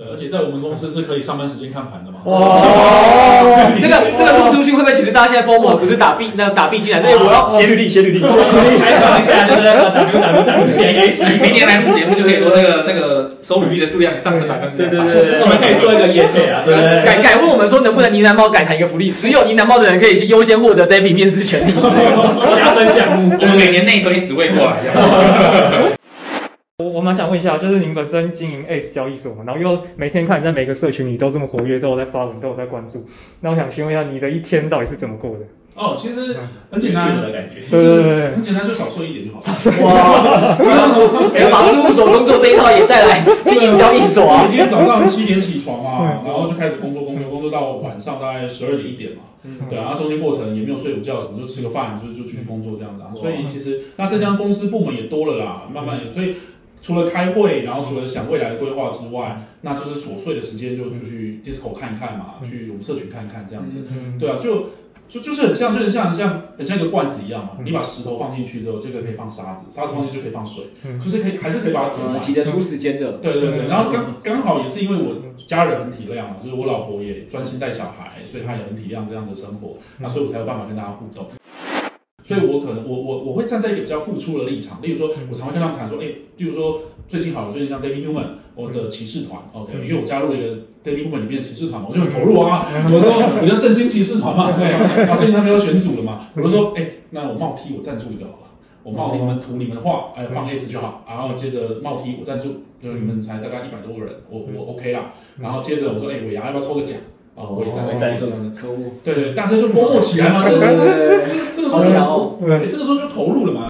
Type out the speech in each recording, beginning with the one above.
对，而且在我们公司是可以上班时间看盘的嘛。哇，这个这个录出去会不会其实大家现在 FOMO 不是打 B 那打 B 进来，所以我要写履历写履历，开放一下就是 W W W 点 A C，明年来录节目就可以说那个那个收履历的数量上升百分之百。对对对对，我们可以做一个业配啊，对对。改改问我们说能不能呢喃猫改谈一个福利，只有呢喃猫的人可以优先获得 David 面试权利，加分项目，我们每年内推十位过来。我我蛮想问一下，就是你们本身经营 Ace 交易所嘛，然后又每天看你在每个社群里都这么活跃，都有在发文，都有在关注。那我想询问一下，你的一天到底是怎么过的？哦，其实很简单的感觉，对对对，很简单，就少睡一点就好了。哇，把事务所工作这一套也带来经营交易所啊。每天早上七点起床嘛，然后就开始工作，工作，工作到晚上大概十二点一点嘛。对啊，中间过程也没有睡午觉什么，就吃个饭，就就继续工作这样子啊。所以其实那这家公司部门也多了啦，慢慢也所以。除了开会，然后除了想未来的规划之外，那就是琐碎的时间就就去 Discord 看一看嘛，嗯、去我们社群看一看这样子，嗯、对啊，就就就是很像，就是像像很像一个罐子一样嘛，嗯、你把石头放进去之后，这个可以放沙子，沙子放进去就可以放水，嗯、就是可以还是可以把它填满，挤得出时间的，对对对，然后刚刚好也是因为我家人很体谅嘛，就是我老婆也专心带小孩，所以她也很体谅这样的生活，那所以我才有办法跟大家互动。所以，我可能我我我会站在一个比较付出的立场，例如说，我常会跟他们谈说，哎，例如说最近好了，最近像 David Human，我的骑士团，OK，因为我加入了一个 David Human 里面的骑士团嘛，我就很投入啊。我说，我叫振兴骑士团嘛，对。然后最近他们要选组了嘛，我就说，哎，那我冒 T 我赞助一个好了，我冒你们图你们画，哎，放 S 就好。然后接着冒 T 我赞助，就你们才大概一百多个人，我我 OK 啦。然后接着我说，哎，尾牙要不要抽个奖？啊，我也在做这可恶，对对，大家就默默 起来嘛，这个时候，这个时候就，这个时候就投入了嘛。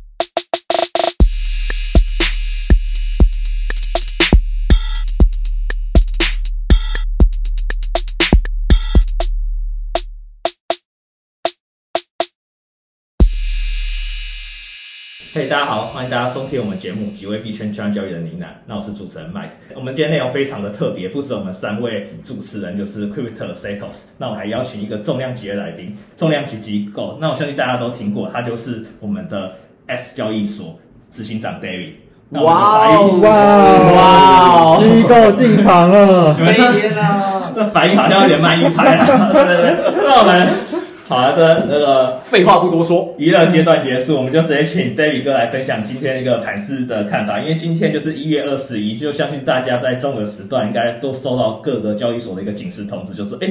嘿，hey, 大家好，欢迎大家收听我们节目《几位币圈圈交易的呢喃》。那我是主持人 Mike。我们今天内容非常的特别，不止我们三位主持人，就是 Crypto Setos。那我还邀请一个重量级的来宾，重量级机构。那我相信大家都听过，他就是我们的 Ace 交易所执行长 David。哇哦哇哇！机构进场了，天啊，这反应好像有点慢一拍啊！对对对，那我们。好的，这那个废话不多说，娱乐阶段结束，我们就直接请 David 哥来分享今天一个盘市的看法。因为今天就是一月二十一，就相信大家在中午时段应该都收到各个交易所的一个警示通知，就是哎，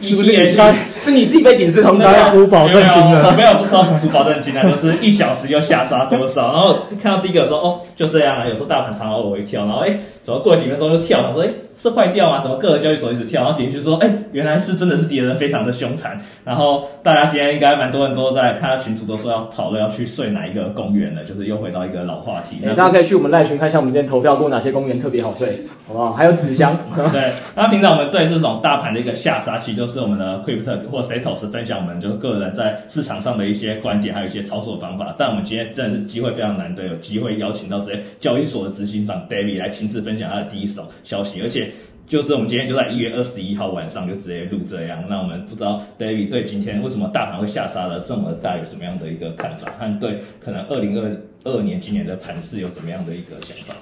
是不是也是是你自己被警示通知啊？无保证金的，没有不收无保证金啊，就是一小时要下杀多少？然后看到第一个说哦，就这样啊，有时候大盘常常往回跳，然后哎，怎么过几分钟就跳？了说哎。是坏掉吗？怎么各个交易所一直跳？然后点进去说，哎、欸，原来是真的是跌得非常的凶残。然后大家今天应该蛮多人都在看到群主都说要讨论要去睡哪一个公园了，就是又回到一个老话题。欸、大家可以去我们赖群看一下我们之前投票过哪些公园特别好睡，好不好？还有纸箱。对，那平常我们对这种大盘的一个下杀期，都是我们的 Crypto 或 Setos 分享我们就是个人在市场上的一些观点，还有一些操作方法。但我们今天真的是机会非常难得，有机会邀请到这些交易所的执行长 David 来亲自分享他的第一手消息，而且。就是我们今天就在一月二十一号晚上就直接录这样，那我们不知道 David 对今天为什么大盘会下杀了这么大有什么样的一个看法，和对可能二零二二年今年的盘势有怎么样的一个想法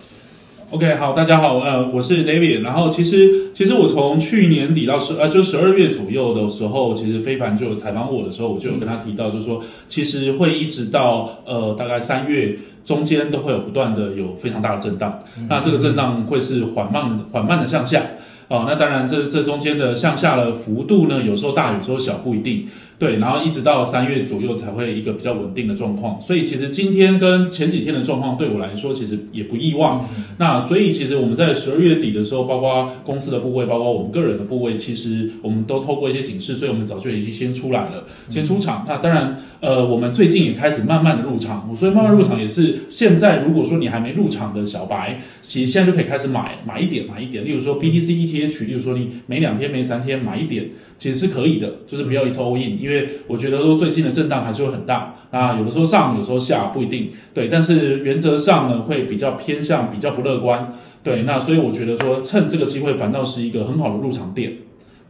？OK，好，大家好，呃，我是 David，然后其实其实我从去年底到十呃就十二月左右的时候，其实非凡就有采访我的时候，我就有跟他提到，就是说其实会一直到呃大概三月。中间都会有不断的有非常大的震荡，那这个震荡会是缓慢缓慢的向下，哦，那当然这这中间的向下的幅度呢，有时候大有时候小，不一定。对，然后一直到三月左右才会一个比较稳定的状况，所以其实今天跟前几天的状况对我来说其实也不意外。嗯、那所以其实我们在十二月底的时候，包括公司的部位，包括我们个人的部位，其实我们都透过一些警示，所以我们早就已经先出来了，先出场。嗯、那当然，呃，我们最近也开始慢慢的入场，所以慢慢入场也是现在，如果说你还没入场的小白，其实现在就可以开始买买一点买一点，例如说 BTC ETH，例如说你每两天每三天买一点。其实是可以的，就是不要一次 all in，因为我觉得说最近的震荡还是会很大啊，有的时候上，有时候下，不一定。对，但是原则上呢，会比较偏向比较不乐观。对，那所以我觉得说趁这个机会，反倒是一个很好的入场点。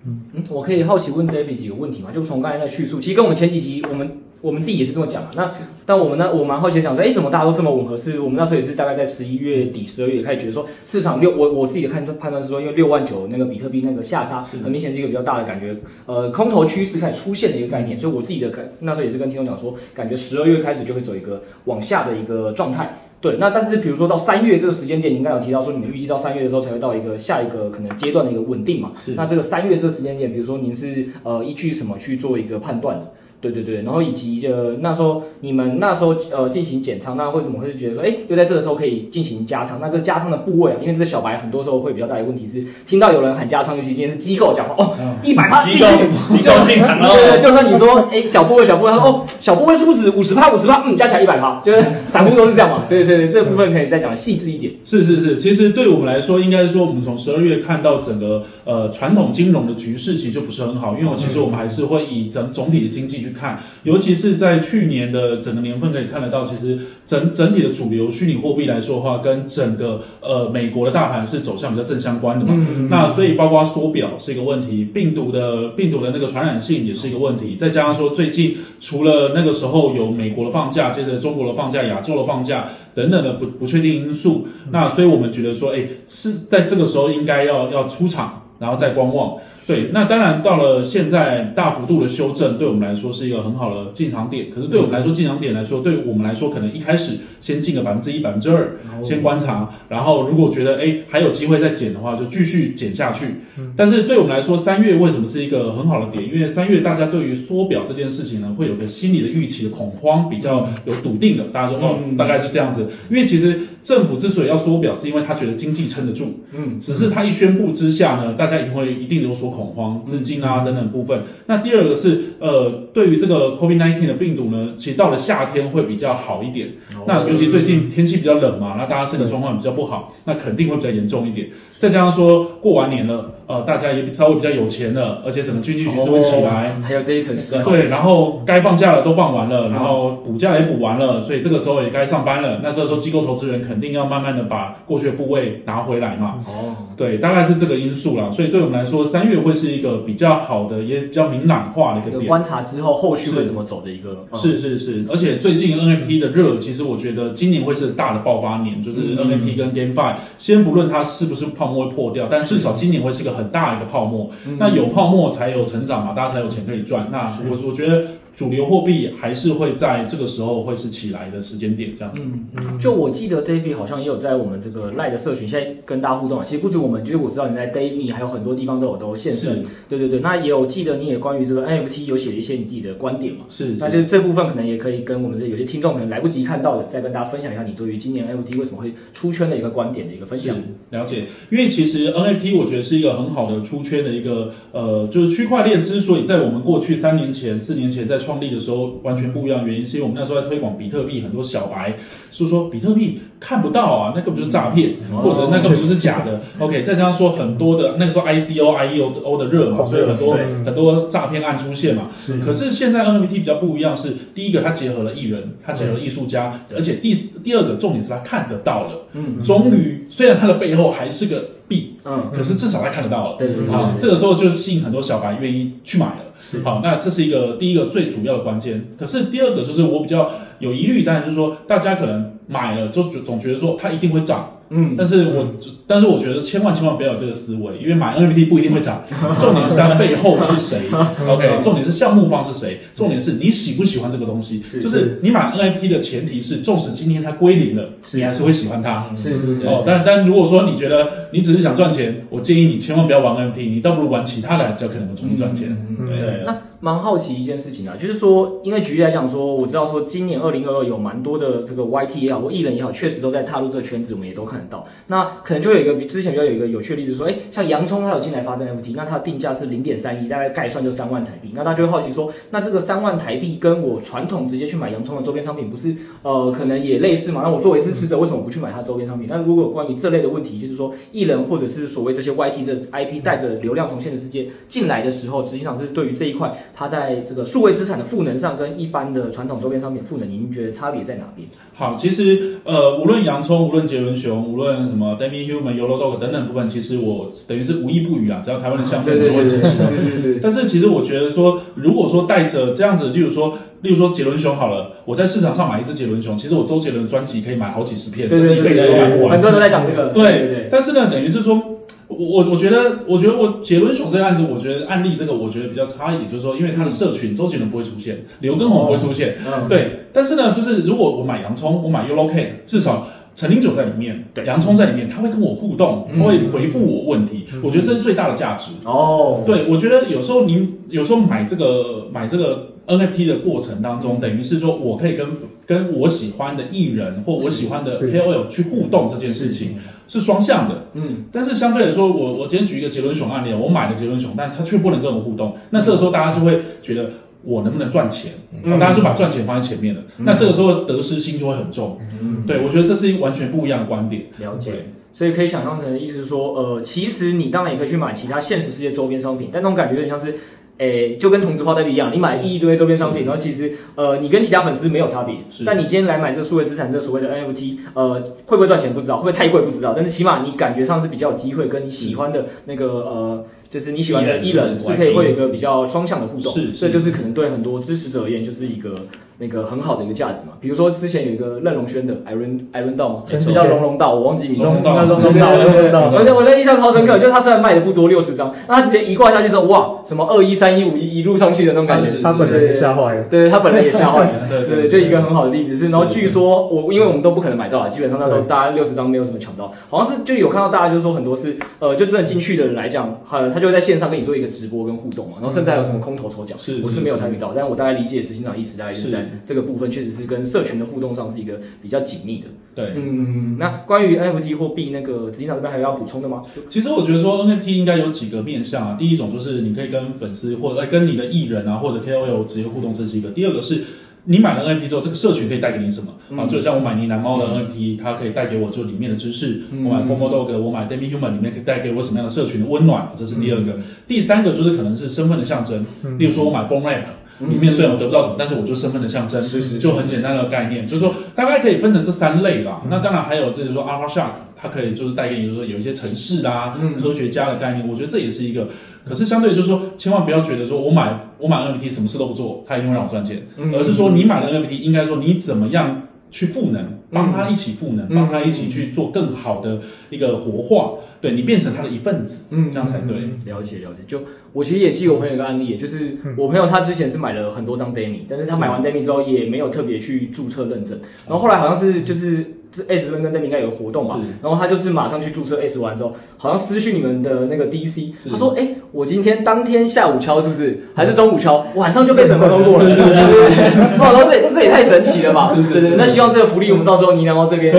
嗯，我可以好奇问 David 几个问题吗？就从刚才的叙述，其实跟我们前几集我们。我们自己也是这么讲嘛。那但我们呢，我蛮好奇想说，哎，怎么大家都这么吻合？是我们那时候也是大概在十一月底、十二月开始觉得说，市场六我我自己的看判断是说，因为六万九那个比特币那个下杀，很明显是一个比较大的感觉，呃，空头趋势开始出现的一个概念。所以我自己的感那时候也是跟听众讲说，感觉十二月开始就会走一个往下的一个状态。对，那但是比如说到三月这个时间点，你刚刚有提到说，你们预计到三月的时候才会到一个下一个可能阶段的一个稳定嘛？是。那这个三月这个时间点，比如说您是呃依据什么去做一个判断的？对对对，然后以及就那时候你们那时候呃进行减仓，那会怎么会觉得说，哎，又在这个时候可以进行加仓？那这个加仓的部位啊，因为这个小白很多时候会比较大的问题是，听到有人喊加仓，尤其今天是机构讲话，哦，一百趴，机构机构进场了，对对，就算你说，哎，小部位小部位，他说，哦，小部位是不是五十趴五十趴？嗯，加起来一百趴，就是 散户都是这样嘛，所以所以这部分可以再讲细致一点。是是是，其实对我们来说，应该是说我们从十二月看到整个呃传统金融的局势其实就不是很好，因为我其实我们还是会以整总体的经济去看，尤其。是，在去年的整个年份可以看得到，其实整整体的主流虚拟货币来说的话，跟整个呃美国的大盘是走向比较正相关的嘛。那所以包括缩表是一个问题，病毒的病毒的那个传染性也是一个问题，再加上说最近除了那个时候有美国的放假，接着中国的放假，亚洲的放假等等的不不确定因素，那所以我们觉得说，哎，是在这个时候应该要要出场，然后再观望。对，那当然到了现在大幅度的修正，对我们来说是一个很好的进场点。可是对我们来说，进场点来说，对我们来说，可能一开始先进个百分之一、百分之二，先观察。然后如果觉得哎还有机会再减的话，就继续减下去。但是对我们来说，三月为什么是一个很好的点？因为三月大家对于缩表这件事情呢，会有个心理的预期的恐慌，比较有笃定的。大家说哦，大概是这样子。因为其实政府之所以要缩表，是因为他觉得经济撑得住。嗯，只是他一宣布之下呢，大家也会一定有所。恐慌、资金啊等等部分。那第二个是，呃，对于这个 COVID-19 的病毒呢，其实到了夏天会比较好一点。那尤其最近天气比较冷嘛，那大家身体状况比较不好，那肯定会比较严重一点。再加上说过完年了。呃，大家也稍微比较有钱了，而且整个经济局势会起来，还有这一层是。对，然后该放假的都放完了，然后补假也补完了，所以这个时候也该上班了。那这个时候机构投资人肯定要慢慢的把过去的部位拿回来嘛。哦，对，大概是这个因素啦。所以对我们来说，三月会是一个比较好的，也比较明朗化的一个点。观察之后，后续会怎么走的一个。是是是，而且最近 NFT 的热，其实我觉得今年会是大的爆发年，就是 NFT 跟 GameFi，先不论它是不是泡沫会破掉，但至少今年会是个很大一个泡沫。那有泡沫才有成长嘛，大家才有钱可以赚。那我我觉得。主流货币还是会在这个时候会是起来的时间点，这样子。嗯嗯。就我记得 David 好像也有在我们这个 Line 的社群，现在跟大家互动啊。其实不止我们，就是我知道你在 David 还有很多地方都有都现身。对对对。那也有记得你也关于这个 NFT 有写了一些你自己的观点嘛？是。那就是这部分可能也可以跟我们这有些听众可能来不及看到的，再跟大家分享一下你对于今年 NFT 为什么会出圈的一个观点的一个分享。了解。因为其实 NFT 我觉得是一个很好的出圈的一个呃，就是区块链之所以在我们过去三年前、四年前在创立的时候。完全不一样的原因，是因为我们那时候在推广比特币，很多小白是说比特币看不到啊，那根本就是诈骗，或者那根本就是假的。OK，再加上说很多的那个时候 ICO、IEO 的热嘛，所以很多很多诈骗案出现嘛。是。可是现在 NFT 比较不一样，是第一个它结合了艺人，它结合了艺术家，而且第第二个重点是它看得到了。嗯。终于，虽然它的背后还是个币，嗯，可是至少它看得到了。对对对。好，这个时候就吸引很多小白愿意去买了。是好，那这是一个第一个最主要的关键。可是第二个就是我比较有疑虑，当然就是说大家可能买了就总觉得说它一定会涨。嗯，但是我，嗯、但是我觉得千万千万不要有这个思维，因为买 NFT 不一定会涨，重点是它背后是谁，OK，重点是项目方是谁，重点是你喜不喜欢这个东西，是就是你买 NFT 的前提是，纵使今天它归零了，你还是会喜欢它，是是是，哦，但但如果说你觉得你只是想赚钱，我建议你千万不要玩 NFT，你倒不如玩其他的，比较可能会容易赚钱，嗯、对。对。那蛮好奇一件事情啊，就是说，因为举例来讲说，我知道说今年二零二二有蛮多的这个 YT 也好，或艺人也好，确实都在踏入这个圈子，我们也都看得到。那可能就有一个比之前比较有一个有趣的例子，说，哎，像洋葱它有进来发生 F T，那它的定价是零点三亿，大概概算就三万台币。那他就会好奇说，那这个三万台币跟我传统直接去买洋葱的周边商品，不是呃可能也类似吗？那我作为支持者，为什么不去买它周边商品？那如果关于这类的问题，就是说艺人或者是所谓这些 YT 这 IP 带着流量从现实世界进来的时候，实际上是对于这一块，它在这个。数位资产的赋能上跟一般的传统周边商品赋能，您觉得差别在哪边？好，其实呃，无论洋葱，无论杰伦熊，无论什么 Demi Human、Yolo Dog 等等部分，其实我等于是无一不语啊，只要台湾的项目，我都会支持。是是是。但是其实我觉得说，如果说带着这样子，例如说，例如说杰伦熊好了，我在市场上买一只杰伦熊，其实我周杰伦的专辑可以买好几十片，甚至一辈子都买不完。很多人都在讲这个。对。但是呢，等于是说。我我我觉得，我觉得我杰伦熊这个案子，我觉得案例这个，我觉得比较差一点，就是说，因为他的社群，周杰伦不会出现，刘畊宏不会出现，嗯，对。但是呢，就是如果我买洋葱，我买 Yellow Cake，至少陈林九在里面，对，洋葱在里面，他会跟我互动，他会回复我问题，我觉得这是最大的价值。哦，对，我觉得有时候您有时候买这个买这个 NFT 的过程当中，等于是说我可以跟跟我喜欢的艺人或我喜欢的 KOL 去互动这件事情。是。双向的，嗯，但是相对来说，我我今天举一个杰伦熊案例，我买了杰伦熊，但他却不能跟我互动，那这个时候大家就会觉得我能不能赚钱？嗯，大家就把赚钱放在前面了，嗯，那这个时候得失心就会很重，嗯，对，我觉得这是一个完全不一样的观点。了解，所以可以想象成的意思说，呃，其实你当然也可以去买其他现实世界周边商品，但那种感觉有点像是。诶，就跟同质化代币一样，你买一堆周边商品，然后其实呃，你跟其他粉丝没有差别。是。但你今天来买这个数位资产，这个所谓的 NFT，呃，会不会赚钱不知道，会不会太贵不知道，但是起码你感觉上是比较有机会跟你喜欢的那个呃，就是你喜欢的艺人是可以会有一个比较双向的互动。是。所以就是可能对很多支持者而言，就是一个。那个很好的一个价值嘛，比如说之前有一个任龙轩的 Iron Iron 道嘛，比较龙龙道，我忘记名字。龙龙道，龙龙道，龙龙道。而且我的印象超深刻，就是他虽然卖的不多，六十张，那他直接一挂下去之后，哇，什么二一三一五一一路上去的那种感觉，他本人也吓坏了。对，他本人也吓坏了。对对，就一个很好的例子。是，然后据说我因为我们都不可能买到啊，基本上那时候大家六十张没有什么抢到，好像是就有看到大家就是说很多是呃，就真的进去的人来讲，呃，他就会在线上跟你做一个直播跟互动嘛，然后甚至还有什么空头抽奖，是，我是没有参与到，但我大概理解执行长意思大概是。在这个部分确实。是跟社群的互动上是一个比较紧密的。对，嗯，那关于 NFT 货币那个执行长这边还有要补充的吗？其实我觉得说 NFT 应该有几个面向啊。第一种就是你可以跟粉丝或者跟你的艺人啊或者 KOL 直接互动，这是一个。第二个是你买了 NFT 之后，这个社群可以带给你什么、嗯、啊？就像我买呢喃猫的 NFT，、嗯、它可以带给我就里面的知识。嗯、我买 f o r m o Dog，我买 Demi Human 里面可以带给我什么样的社群的温暖？这是第二个。嗯、第三个就是可能是身份的象征，嗯、例如说我买 Bored Ape。里面虽然我得不到什么，但是我就身份的象征，就很简单的概念，就是说大概可以分成这三类啦。那当然还有就是说 Alpha Shark，它可以就是带给你说有一些城市啊、科学家的概念，我觉得这也是一个。可是相对就是说，千万不要觉得说我买我买 NFT 什么事都不做，它一定会让我赚钱，而是说你买了 NFT，应该说你怎么样去赋能，帮他一起赋能，帮他一起去做更好的一个活化。对，你变成他的一份子，嗯，这样才对。了解了解，就我其实也记我朋友一个案例，就是我朋友他之前是买了很多张 Demi，但是他买完 Demi 之后也没有特别去注册认证，然后后来好像是就是。S 跟跟 Demi 应该有个活动吧，然后他就是马上去注册 S 完之后，好像私讯你们的那个 DC，他说：“哎，我今天当天下午敲是不是？还是中午敲？晚上就被审核通过了。”对对对，我说这这也太神奇了吧！是是是。那希望这个福利我们到时候呢喃猫这边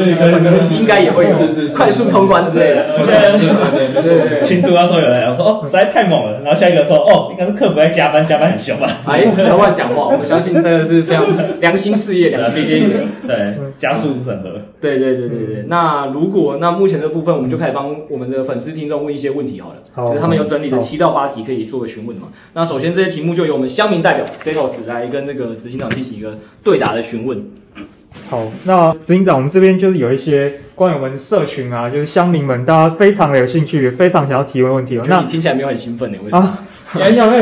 应该也会有快速通关之类的。对对对对，群主要说有人，我说哦实在太猛了，然后下一个说哦应该是客服在加班，加班很凶吧？哎，不要乱讲话，我们相信那个是非常良心事业，良心事业，对，加速审核。对对对对对，那如果那目前的部分，我们就开始帮我们的粉丝听众问一些问题好了。好，就是他们有整理了七到八题可以作为询问嘛。那首先这些题目就由我们乡民代表 Setos 来跟那个执行长进行一个对答的询问。好，那执行长，我们这边就是有一些关于我们社群啊，就是乡民们大家非常的有兴趣，也非常想要提问问题哦。那你听起来没有很兴奋呢？为什么？啊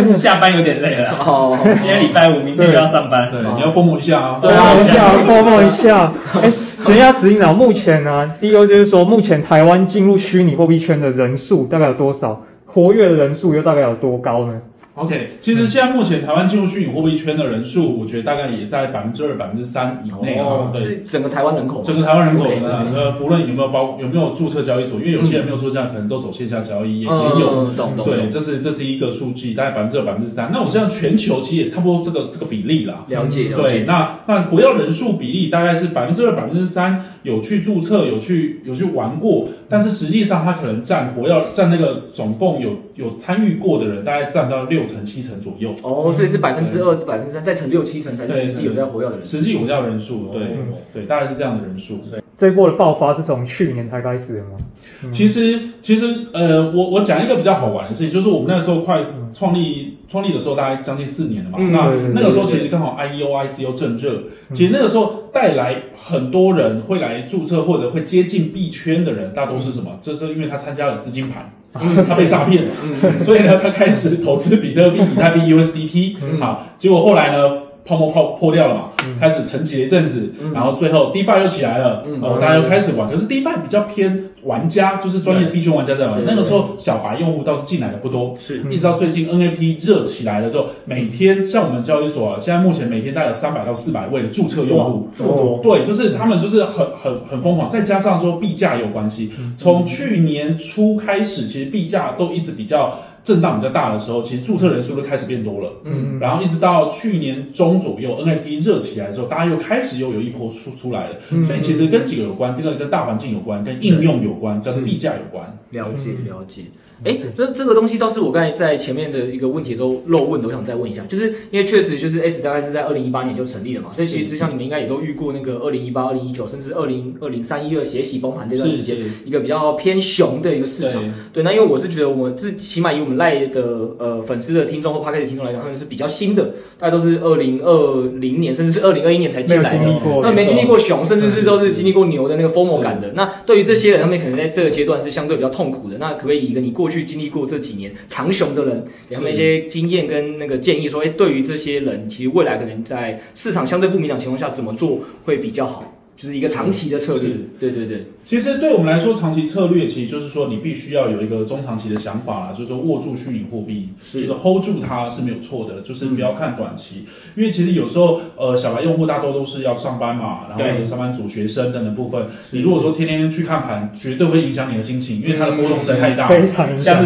你下班有点累了哦，今天礼拜五，明天就要上班，对，你要 FOMO 一下啊，FOMO 一下，FOMO 一下。哎，请问一下执行长，目前呢，第一个就是说，目前台湾进入虚拟货币圈的人数大概有多少？活跃的人数又大概有多高呢？OK，其实现在目前台湾进入虚拟货币圈的人数，我觉得大概也在百分之二、百分之三以内啊。对，是整个台湾人口，整个台湾人口的呃，不论有没有包有没有注册交易所，因为有些人没有注册，可能都走线下交易也也有。对，这是这是一个数据，大概百分之二、百分之三。那我现在全球其实也差不多这个这个比例啦。了解，了解。对，那那活跃人数比例大概是百分之二、百分之三有去注册、有去有去玩过，但是实际上他可能占活跃占那个总共有有参与过的人，大概占到六成七成左右。哦，所以是百分之二、百分之三，再乘六七成才是实际有在活跃的人。实际有效人数，对对，大概是这样的人数。这一波的爆发是从去年才开始的吗？嗯、其实，其实，呃，我我讲一个比较好玩的事情，就是我们那个时候快创立创立的时候，大概将近四年了嘛。嗯、那那个时候其实刚好 IEO ICO 正热，其实那个时候带来很多人会来注册或者会接近币圈的人，大多是什么？这是因为他参加了资金盘，他被诈骗了，嗯、所以呢，他开始投资比特币、以太币、USDT，好，结果后来呢？泡沫泡破掉了嘛，嗯、开始沉寂了一阵子，嗯、然后最后 DeFi 又起来了，然后、嗯哦、大家又开始玩。嗯、可是 DeFi 比较偏玩家，就是专业的币圈玩家在玩。那个时候小白用户倒是进来的不多，是一直到最近 NFT 热起来了之后，每天像我们交易所啊，现在目前每天大概有三百到四百位的注册用户，这么多。对，就是他们就是很很很疯狂，再加上说币价有关系，从去年初开始，其实币价都一直比较。震荡比较大的时候，其实注册人数就开始变多了。嗯，然后一直到去年中左右，NFT 热起来之后，大家又开始又有一波出出来了。嗯，所以其实跟几个有关，第二个跟大环境有关，跟应用有关，跟币价有关。了解了解。哎，这这个东西倒是我刚才在前面的一个问题的时候漏问的，我想再问一下，就是因为确实就是 S 大概是在二零一八年就成立了嘛，所以其实之前你们应该也都遇过那个二零一八、二零一九，甚至二零二零三一二血洗崩盘这段时间，一个比较偏熊的一个市场。对，那因为我是觉得我自起码以我们赖的呃粉丝的听众或 Podcast 的听众来讲，他们是比较新的，大家都是二零二零年甚至是二零二一年才进来的，那没经历过熊，甚至是都是经历过牛的那个 FOMO 感的。那对于这些人，他们可能在这个阶段是相对比较痛苦的。那可不可以以一个你过去经历过这几年长熊的人，给他们一些经验跟那个建议，说，哎，对于这些人，其实未来可能在市场相对不明朗情况下，怎么做会比较好？就是一个长期的策略，对对对。其实对我们来说，长期策略其实就是说，你必须要有一个中长期的想法啦，就是说握住虚拟货币，是。就是 hold 住它是没有错的，就是不要看短期，嗯、因为其实有时候呃，小白用户大多都是要上班嘛，然后上班族、学生等等部分，你如果说天天去看盘，绝对会影响你的心情，因为它的波动实在太大，非常影响。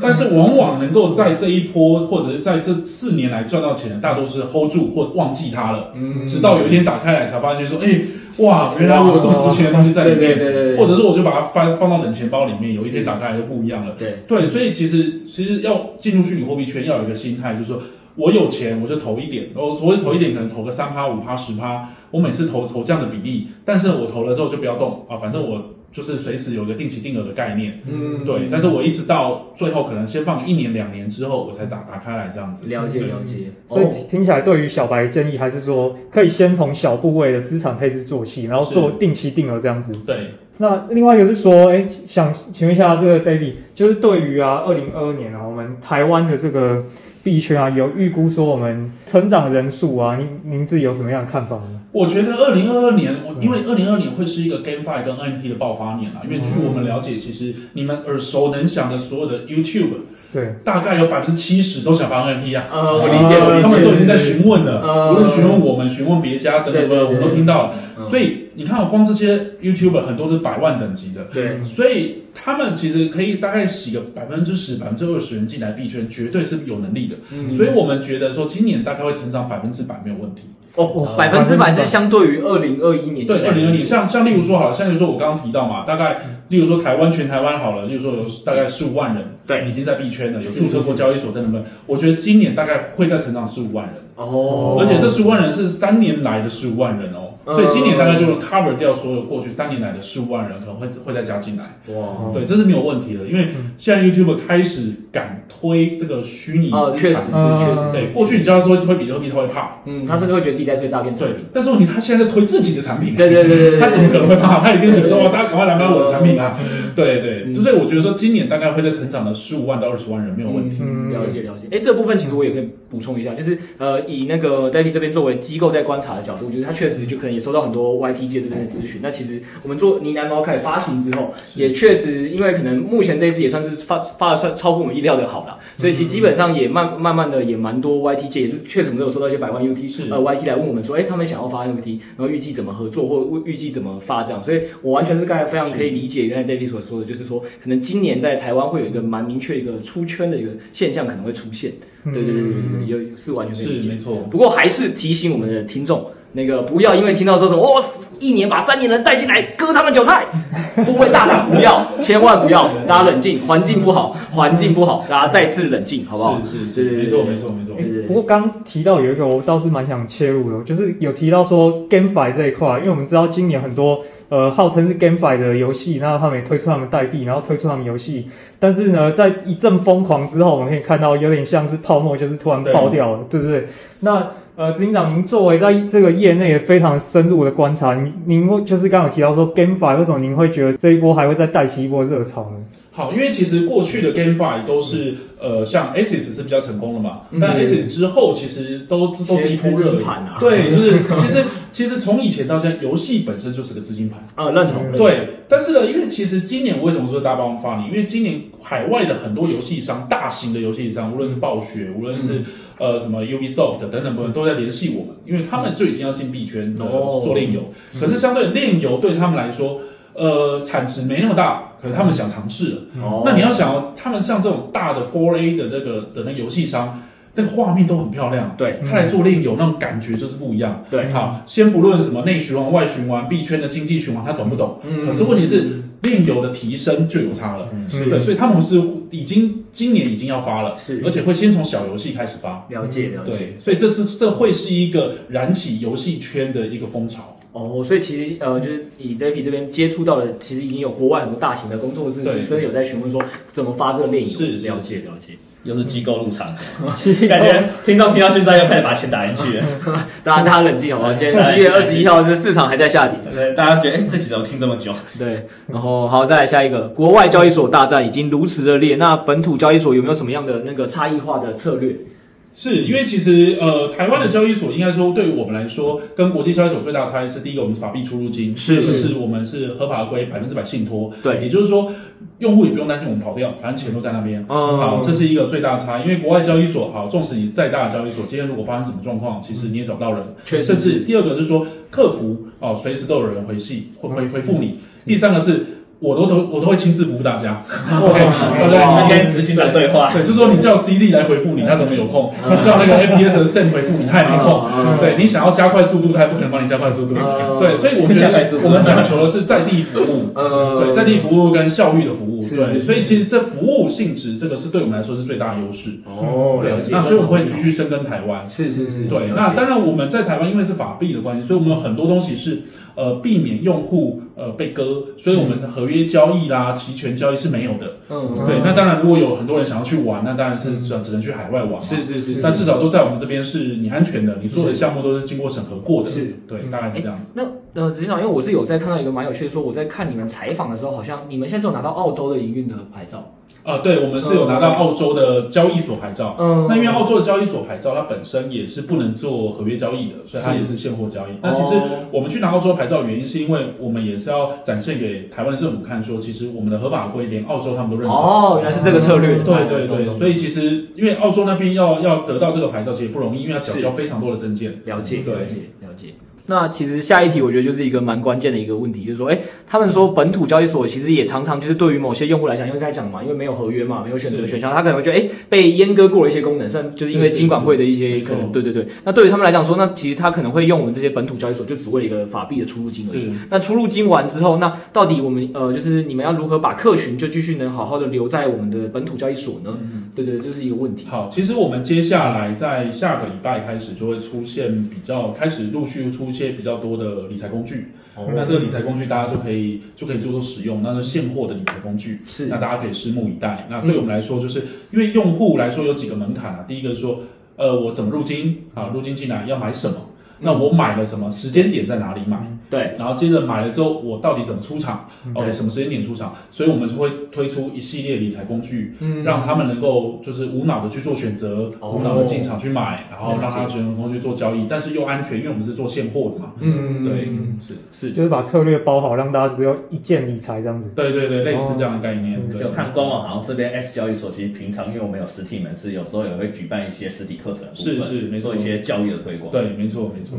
但是往往能够在这一波或者是在这四年来赚到钱的，大多是 hold 住或忘记它了，嗯，直到有一天打开来才发现说，哎，哇，原来我有这么值钱的东西在里面，对对对，或者是我就把它翻放到冷钱包里面，有一天打开来就不一样了，对。对，所以其实其实要进入虚拟货币圈，要有一个心态，就是说我有钱我就投一点，我所谓投一点可能投个三趴五趴十趴，我每次投投这样的比例，但是我投了之后就不要动。啊，反正我。就是随时有个定期定额的概念，嗯，对。但是我一直到最后，可能先放一年两年之后，我才打打开来这样子。了解了解。所以听起来，对于小白建议还是说，可以先从小部位的资产配置做起，然后做定期定额这样子。对。那另外一个是说，哎，想请问一下这个 David，就是对于啊，二零二二年啊，我们台湾的这个。币圈啊，有预估说我们成长人数啊，您您自己有什么样的看法呢？我觉得二零二二年，我因为二零二二年会是一个 GameFi 跟 NFT 的爆发年啊，因为据我们了解，其实你们耳熟能详的所有的 YouTube，对，大概有百分之七十都想发 NFT 啊。呃，我理解，他们都已经在询问了，无论询问我们、询问别家等等，我们都听到了。所以你看，我光这些 YouTuber 很多是百万等级的，对，所以。他们其实可以大概洗个百分之十、百分之二十人进来币圈，绝对是有能力的。嗯，所以我们觉得说今年大概会成长百分之百没有问题。哦，百分之百是相对于二零二一年。对，二零二零，像像例如说好了，像例如说我刚刚提到嘛，大概例如说台湾全台湾好了，例如说有大概十五万人，对，已经在币圈了，有注册过交易所等等。我觉得今年大概会再成长十五万人。哦，而且这十五万人是三年来的十五万人哦。所以今年大概就 cover 掉所有过去三年来的十五万人，可能会会再加进来。哇，对，这是没有问题的，因为现在 YouTube 开始敢推这个虚拟资产，确实是确实。对，过去你叫他说推比特币，他会怕，嗯，他甚至会觉得自己在推诈骗产品。但是问题他现在在推自己的产品，对对对对，他怎么可能会怕？他一定觉得说，大家赶快来买我的产品啊！对对，所以我觉得说今年大概会在成长的十五万到二十万人没有问题。了解了解。哎，这部分其实我也可以补充一下，就是呃，以那个 David 这边作为机构在观察的角度，就是他确实就可能。也收到很多 YT 界这边的咨询。那其实我们做呢喃猫开始发行之后，也确实因为可能目前这一次也算是发发的算超乎我们意料的好了，所以其实基本上也慢慢慢的也蛮多 YT 界也是确实我们都有收到一些百万 UT 是呃 YT 来问我们说，哎，他们想要发 NFT，然后预计怎么合作或预计怎么发这样，所以我完全是刚才非常可以理解原来 David 所说的，就是说可能今年在台湾会有一个蛮明确一个出圈的一个现象可能会出现，对对对对对，有是完全没错。不过还是提醒我们的听众。那个不要因为听到说什么哦，一年把三年人带进来割他们韭菜，部位大胆不要，千万不要，大家冷静，环境不好，环境不好，大家再次冷静，好不好？是是是，没错没错没错。不过刚提到有一个，我倒是蛮想切入的，就是有提到说 GameFi 这一块，因为我们知道今年很多呃号称是 GameFi 的游戏，那他们也推出他们代币，然后推出他们游戏，但是呢，在一阵疯狂之后，我们可以看到有点像是泡沫，就是突然爆掉了，对，对不对？那呃，执行长，您作为在这个业内也非常深入的观察，您您会就是刚刚有提到说 GameFi，为什么您会觉得这一波还会再带起一波热潮呢？好，因为其实过去的 GameFi 都是呃，像 Axie 是比较成功的嘛，嗯、但 Axie 之后其实都都是一波热盘啊。对，就是其实其实从以前到现在，游戏本身就是个资金盘啊，认同。对，但是呢，因为其实今年为什么说大爆发呢？因为今年海外的很多游戏商，大型的游戏商，无论是暴雪，无论是、嗯、呃什么 Ubisoft 等等部分，都在联系我们，因为他们就已经要进币圈做链游，可是相对炼油对他们来说。呃，产值没那么大，可是他们想尝试了。哦，那你要想，他们像这种大的 Four A 的那个的那个游戏商，那个画面都很漂亮。对，他来做链游那种感觉就是不一样。对，好，先不论什么内循环、外循环、币圈的经济循环，他懂不懂？嗯。可是问题是，链游的提升就有差了。嗯，是的，所以他们是已经今年已经要发了，是，而且会先从小游戏开始发。了解，了解。对，所以这是这会是一个燃起游戏圈的一个风潮。哦，所以其实呃，就是以 David 这边接触到的，其实已经有国外很多大型的工作室是真的有在询问说怎么发这个电影。是了解了解，又是机构入场，感觉听众听到现在又开始把钱打进去了。大家大家冷静好不好？今天一月二十一号，这市场还在下跌。对，大家觉得哎，这几周听这么久。对，然后好，再来下一个，国外交易所大战已经如此热烈，那本土交易所有没有什么样的那个差异化的策略？是因为其实呃，台湾的交易所应该说，对于我们来说，跟国际交易所最大的差异是，第一个我们是法币出入金，是是，是我们是合法合规，百分之百信托，对，也就是说，用户也不用担心我们跑掉，反正钱都在那边。嗯，好，这是一个最大的差异。因为国外交易所，好，纵使你再大的交易所，今天如果发生什么状况，其实你也找不到人。确实，甚至第二个是说，客服哦，随时都有人回信，会回回复你。第三个是。我都都我都会亲自服务大家，OK，对不对？你跟执行长对话，对，就是说你叫 CD 来回复你，他怎么有空？你叫那个 FPS 的 Sam 回复你，他也没空。对，你想要加快速度，他也不可能帮你加快速度。对，所以我觉得我们讲求的是在地服务，对，在地服务跟效率的服务。对，所以其实这服务性质，这个是对我们来说是最大的优势。哦，了解。那所以我们会继续深耕台湾。是是是。对，那当然我们在台湾因为是法币的关系，所以我们有很多东西是呃避免用户呃被割，所以我们的合约交易啦。期权交易是没有的，嗯，对，那当然，如果有很多人想要去玩，那当然是只只能去海外玩，是是是，但至少说在我们这边是你安全的，你所有的项目都是经过审核过的，是。对，大概是这样子。那呃，执行长，因为我是有在看到一个蛮有趣的，说我在看你们采访的时候，好像你们现在是有拿到澳洲的营运的牌照。啊，对，我们是有拿到澳洲的交易所牌照。嗯，那因为澳洲的交易所牌照，它本身也是不能做合约交易的，所以它也是现货交易。那其实我们去拿澳洲牌照的原因，是因为我们也是要展现给台湾的政府看，说其实我们的合法规连澳洲他们都认可。哦，原来是这个策略。对对对，所以其实因为澳洲那边要要得到这个牌照，其实也不容易，因为要缴交非常多的证件。了解，了解，了解。那其实下一题，我觉得就是一个蛮关键的一个问题，就是说，哎，他们说本土交易所其实也常常就是对于某些用户来讲，因为刚才讲嘛，因为没有合约嘛，没有选择选项，他可能会觉得，哎，被阉割过了一些功能，算就是因为金管会的一些可能，对对对。那对于他们来讲说，那其实他可能会用我们这些本土交易所，就只为了一个法币的出入金而已。那出入金完之后，那到底我们呃，就是你们要如何把客群就继续能好好的留在我们的本土交易所呢？嗯，对对，这是一个问题。好，其实我们接下来在下个礼拜开始就会出现比较开始陆续出现比较多的。理财工具，哦、那这个理财工具大家就可以就可以做做使用，那是现货的理财工具，是那大家可以拭目以待。那对我们来说，就是、嗯、因为用户来说有几个门槛啊，第一个是说，呃，我怎么入金啊？入金进来要买什么？那我买了什么？时间点在哪里买？对，然后接着买了之后，我到底怎么出场？OK，什么时间点出场？所以我们就会推出一系列理财工具，嗯，让他们能够就是无脑的去做选择，无脑的进场去买，然后让他选择工具做交易，但是又安全，因为我们是做现货的嘛，嗯，对，是是，就是把策略包好，让大家只有一键理财这样子。对对对，类似这样的概念。就看官网，好像这边 S 交易所其实平常因为我们有实体门市，有时候也会举办一些实体课程，是是，没错，做一些教育的推广。对，没错没错。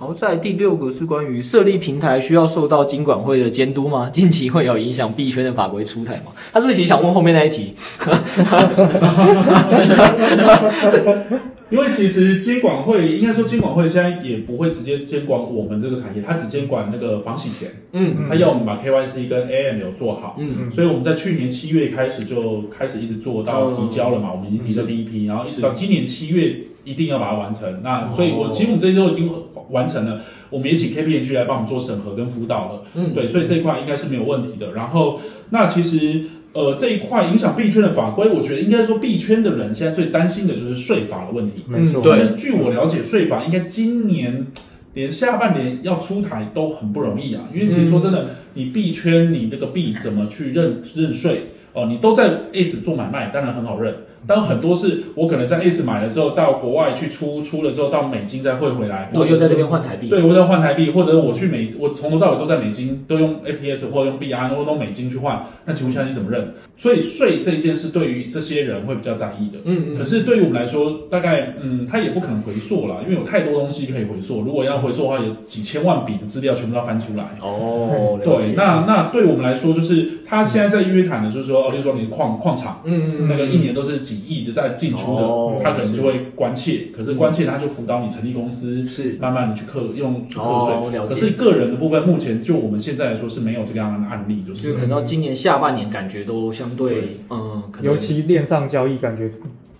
好，在第六个是关于设立平台需要受到金管会的监督吗？近期会有影响币圈的法规出台吗？他是不是其实想问后面那一题？因为其实金管会应该说金管会现在也不会直接监管我们这个产业，他只监管那个防洗钱。嗯，他要我们把 KYC 跟 AM 有做好。嗯，所以我们在去年七月开始就开始一直做到提交了嘛，我们已经提交第一批，然后一直到今年七月一定要把它完成。那所以我其实我们这些都已经。完成了，我们也请 KPMG 来帮我们做审核跟辅导了。嗯，对，所以这一块应该是没有问题的。然后，那其实呃这一块影响币圈的法规，我觉得应该说币圈的人现在最担心的就是税法的问题。没错，对。据我了解，税法应该今年连下半年要出台都很不容易啊。因为其实说真的，你币圈你这个币怎么去认认税哦？你都在 ACE 做买卖，当然很好认。但很多是我可能在 ACE 买了之后，到国外去出，出了之后到美金再汇回来，我就在这边换台币。对，我在换台币，或者我去美，我从头到尾都在美金，都用 FTS 或者用币安，或者用美金去换。那请问一下你怎么认？所以税这一件事对于这些人会比较在意的。嗯嗯。可是对于我们来说，大概嗯，他也不可能回溯了，因为有太多东西可以回溯。如果要回溯的话，有几千万笔的资料全部都要翻出来。哦，对，那那对我们来说，就是他现在在约谈的，就是说，哦，例如说你的矿矿场，嗯嗯嗯，那个一年都是几亿的在进出的，他可能就会关切。可是关切他就辅导你成立公司，是。慢慢的去课用去课税。可是个人的部分，目前就我们现在来说是没有这个样的案例，就是可能到今年下半年感觉都相对嗯，尤其链上交易感觉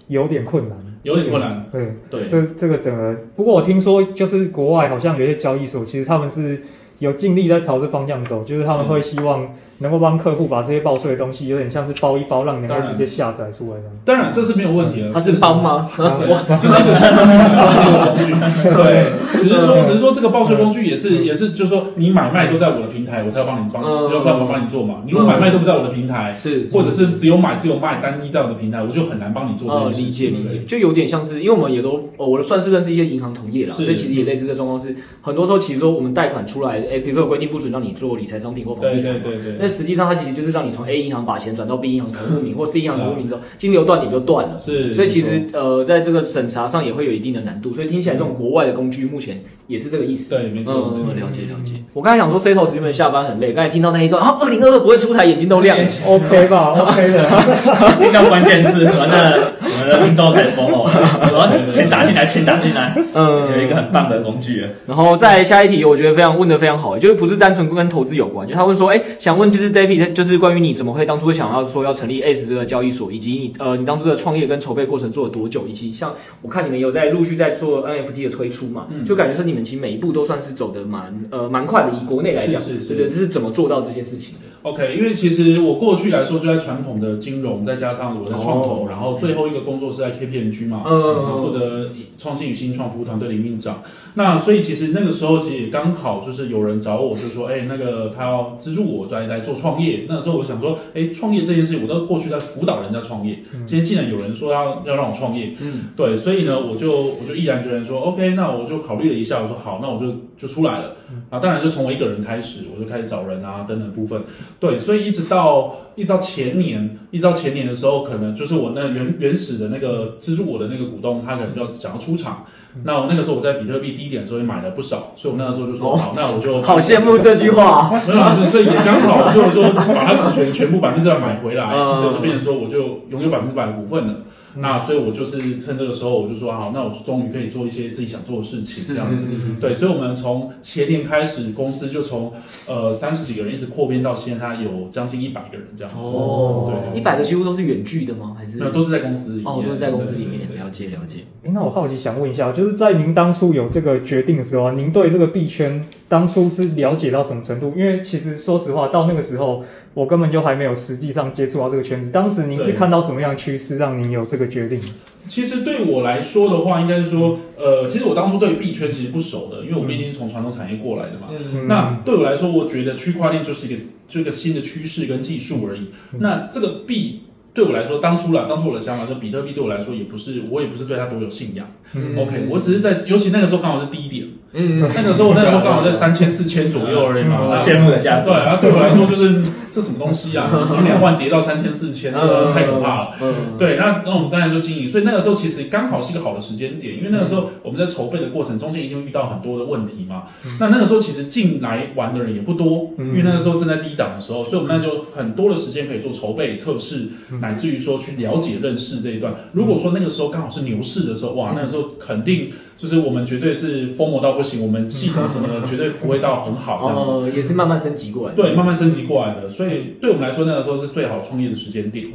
有点困难，有点困难。对。对，这这个整个，不过我听说就是国外好像有些交易所，其实他们是有尽力在朝这方向走，就是他们会希望。能够帮客户把这些报税的东西，有点像是包一包，让你能够直接下载出来的。当然，这是没有问题的。它是包吗？哇，就那个工具。对，只是说，只是说这个报税工具也是，也是，就是说你买卖都在我的平台，我才要帮你帮，要帮我帮你做嘛。你如果买卖都不在我的平台，是，或者是只有买只有卖单一在我的平台，我就很难帮你做。哦，理解理解，就有点像是，因为我们也都，哦，我算是认识一些银行同业了，所以其实也类似这状况是，很多时候其实说我们贷款出来，哎，比如说有规定不准让你做理财商品或房地产，对对对，但实际上它其实就是。是让你从 A 银行把钱转到 B 银行投入名，或 C 银行投入名之后，金流断点就断了。是，所以其实呃，在这个审查上也会有一定的难度。所以听起来这种国外的工具目前也是这个意思。对，没错。嗯，了解了解。我刚才想说，Setos 原本下班很累，刚才听到那一段，啊，二零二二不会出台，眼睛都亮。OK 吧？OK 的。听到关键字，完了，听众开始疯了。钱打进来，钱打进来。嗯，有一个很棒的工具。然后再下一题，我觉得非常问的非常好，就是不是单纯跟投资有关，就他问说，哎，想问就是 David，就是。关于你怎么会当初想要说要成立 ACE 这个交易所，以及你呃你当初的创业跟筹备过程做了多久，以及像我看你们有在陆续在做 NFT 的推出嘛，嗯、就感觉说你们其实每一步都算是走的蛮呃蛮快的，以国内来讲，是是是，对对，这是怎么做到这件事情的？OK，因为其实我过去来说就在传统的金融，再加上我在创投，然后最后一个工作是在 KPMG 嘛，嗯，负责创新与新创服务团队的营运长。那所以其实那个时候其实也刚好就是有人找我，就说，哎，那个他要资助我来来做创业。那时候我想说，哎，创业这件事情我都过去在辅导人家创业，今天竟然有人说要要让我创业，嗯，对，所以呢，我就我就毅然决然说，OK，那我就考虑了一下，我说好，那我就就出来了。啊，当然就从我一个人开始，我就开始找人啊等等部分。对，所以一直到一直到前年，一直到前年的时候，可能就是我那原原始的那个资助我的那个股东，他可能就要想要出场。那我那个时候我在比特币低点的时候也买了不少，所以我那个时候就说好，那我就 好羡慕这句话。没有，所以也刚好所以我说把他股权全部百分之百买回来，所以就变成说我就拥有百分之百的股份了。那所以，我就是趁这个时候，我就说好，那我终于可以做一些自己想做的事情，这样子。对，所以，我们从前年开始，公司就从呃三十几个人一直扩编到现在有将近一百个人这样子。哦，对，一百个几乎都是远距的吗？还是？那都是在公司里面。哦，都是在公司里面。了解，了解。哎，那我好奇想问一下，就是在您当初有这个决定的时候，您对这个币圈当初是了解到什么程度？因为其实说实话，到那个时候。我根本就还没有实际上接触到这个圈子。当时您是看到什么样的趋势，让您有这个决定？其实对我来说的话，应该是说，呃，其实我当初对币圈其实不熟的，因为我们毕竟从传统产业过来的嘛。嗯、那对我来说，我觉得区块链就是一个，就一个新的趋势跟技术而已。嗯、那这个币。对我来说，当初啦，当初我的想法是，比特币对我来说也不是，我也不是对它多有信仰。嗯，OK，我只是在，尤其那个时候刚好是低点。嗯，那个时候我那个时候刚好在三千四千左右而已嘛，羡慕的价格。对，然后对我来说就是这什么东西啊？从两万跌到三千四千，那个太可怕了。嗯，对，那那我们当然就经营，所以那个时候其实刚好是一个好的时间点，因为那个时候我们在筹备的过程中间一定遇到很多的问题嘛。那那个时候其实进来玩的人也不多，因为那个时候正在低档的时候，所以我们那就很多的时间可以做筹备、测试，乃至于说去了解、认识这一段。如果说那个时候刚好是牛市的时候，哇，那个时候肯定。就是我们绝对是疯魔到不行，我们系统什么的 绝对不会到很好这样子，哦，也是慢慢升级过来的。对，慢慢升级过来的，所以对我们来说那个时候是最好创业的时间点。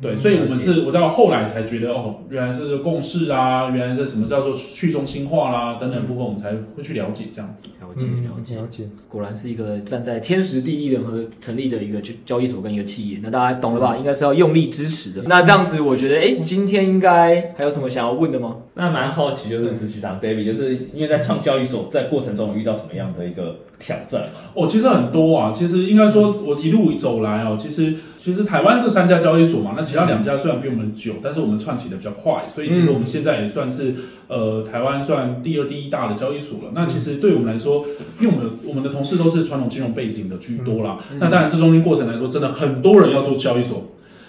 对，所以我们是，我到后来才觉得，哦，原来是共识啊，原来是什么叫做去中心化啦，等等部分，我们才会去了解这样子。了解，了解，了解。果然是一个站在天时地利人和成立的一个交易所跟一个企业，那大家懂了吧？应该是要用力支持的。那这样子，我觉得，哎，今天应该还有什么想要问的吗？那蛮好奇，就是执行长 David，就是因为在创交易所，在过程中遇到什么样的一个挑战？哦，其实很多啊。其实应该说，我一路走来哦，其实其实台湾这三家交易所嘛，那其他两家虽然比我们久，但是我们串起的比较快，所以其实我们现在也算是呃台湾算第二、第一大的交易所了。那其实对我们来说，因为我们我们的同事都是传统金融背景的居多啦。那当然这中间过程来说，真的很多人要做交易所。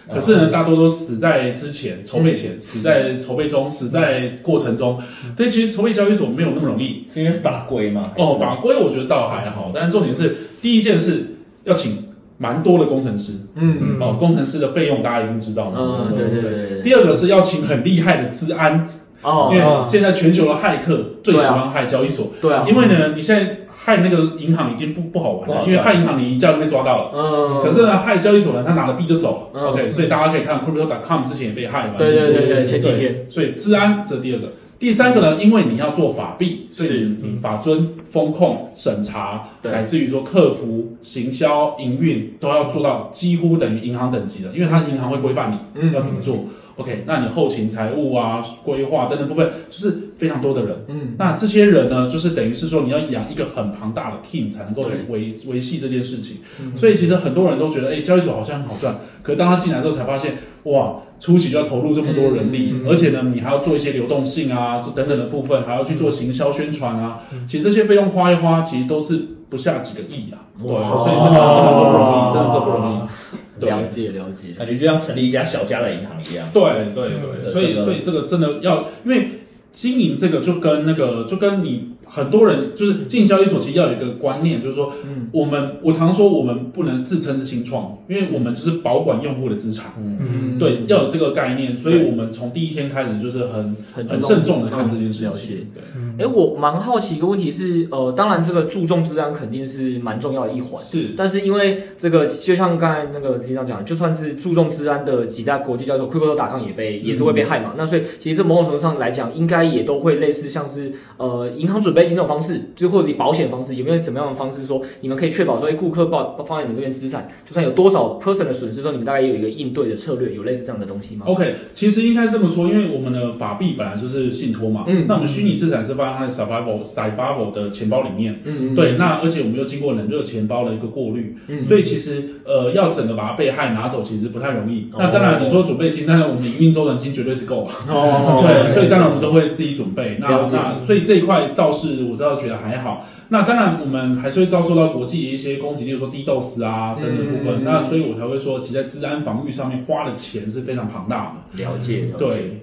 可是呢，大多都死在之前筹备前，死在筹备中，死在过程中。但其实筹备交易所没有那么容易，因为法规嘛。哦，法规我觉得倒还好，但是重点是第一件事要请蛮多的工程师。嗯嗯。哦，工程师的费用大家一定知道了。嗯，对对对。第二个是要请很厉害的资安。哦。因为现在全球的骇客最喜欢害交易所。对啊。因为呢，你现在。害那个银行已经不不好玩了，因为害银行你一下就被抓到了。嗯。可是呢，害交易所呢，他拿了币就走了。OK，所以大家可以看 Crypto.com 之前也被害嘛。对对对对，前几天。所以资安这是第二个，第三个呢，因为你要做法币，所以你法尊、风控、审查，乃至于说客服、行销、营运都要做到几乎等于银行等级的，因为它银行会规范你要怎么做。OK，那你后勤、财务啊、规划等等部分，就是非常多的人。嗯，那这些人呢，就是等于是说你要养一个很庞大的 team 才能够去维维系这件事情。嗯，所以其实很多人都觉得，哎，交易所好像很好赚。可是当他进来之后，才发现，哇，初期就要投入这么多人力，嗯，而且呢，你还要做一些流动性啊，等等的部分，还要去做行销宣传啊。其实这些费用花一花，其实都是不下几个亿啊。哇，所以真的真的都不容易，真的都不容易。了解了解，感觉就像成立一家小家的银行一样。对对对，所以所以这个真的要，因为经营这个就跟那个就跟你。很多人就是经营交易所，其实要有一个观念，就是说，嗯，我们我常说我们不能自称是新创，因为我们就是保管用户的资产，嗯，对，要有这个概念，所以我们从第一天开始就是很很慎重的看这件事情。对，哎，我蛮好奇一个问题是，呃，当然这个注重治安肯定是蛮重要的一环，是，但是因为这个就像刚才那个实际上讲，就算是注重治安的几大国际交易所，Crypto.com 也被也是会被害嘛，那所以其实这某种程度上来讲，应该也都会类似像是呃银行准备。这种方式，就或者以保险方式，有没有怎么样的方式说，你们可以确保说，哎，顾客报放在你们这边资产，就算有多少 percent 的损失，说你们大概有一个应对的策略，有类似这样的东西吗？OK，其实应该这么说，因为我们的法币本来就是信托嘛，嗯，那我们虚拟资产是放在 Survival Survival 的钱包里面，嗯，对，那而且我们又经过冷热钱包的一个过滤，嗯，所以其实呃，要整个把它被害拿走，其实不太容易。那当然你说准备金，但是我们营运周转金绝对是够了，哦，对，所以当然我们都会自己准备。那那所以这一块倒是。我倒，觉得还好。那当然，我们还是会遭受到国际的一些攻击，例如说 DDoS 啊等等部分。那所以我才会说，其实在治安防御上面花的钱是非常庞大的。了解，了解。对。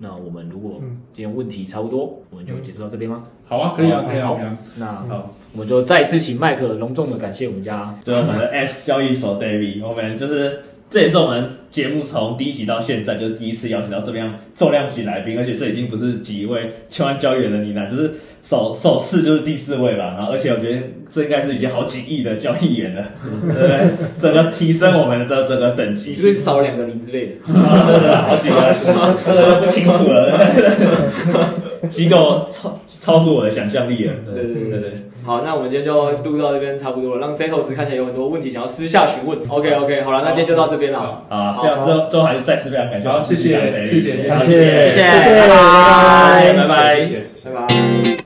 那我们如果今天问题差不多，我们就结束到这边吗？好啊，可以啊，可以啊。那好，我们就再一次请麦克隆重的感谢我们家，对我们的 S 交易所 David，我们就是。这也是我们节目从第一集到现在就是第一次邀请到这么样重量级来宾，而且这已经不是几位千万交易员的呢喃，就是首首次就是第四位吧。然后，而且我觉得这应该是已经好几亿的交易员了，对 不对？整个提升我们的整个等级，是不是少两个零之类的？对对，好几个，这个不清楚了。机构超超乎我的想象力了。对对对对。好，那我们今天就录到这边差不多了，让 Setos 看起来有很多问题想要私下询问。OK OK，好了，那今天就到这边了。啊，这样之后之后还是再次非常感谢，好，谢谢，谢谢，谢谢，谢谢，拜拜，拜拜，谢谢，拜拜。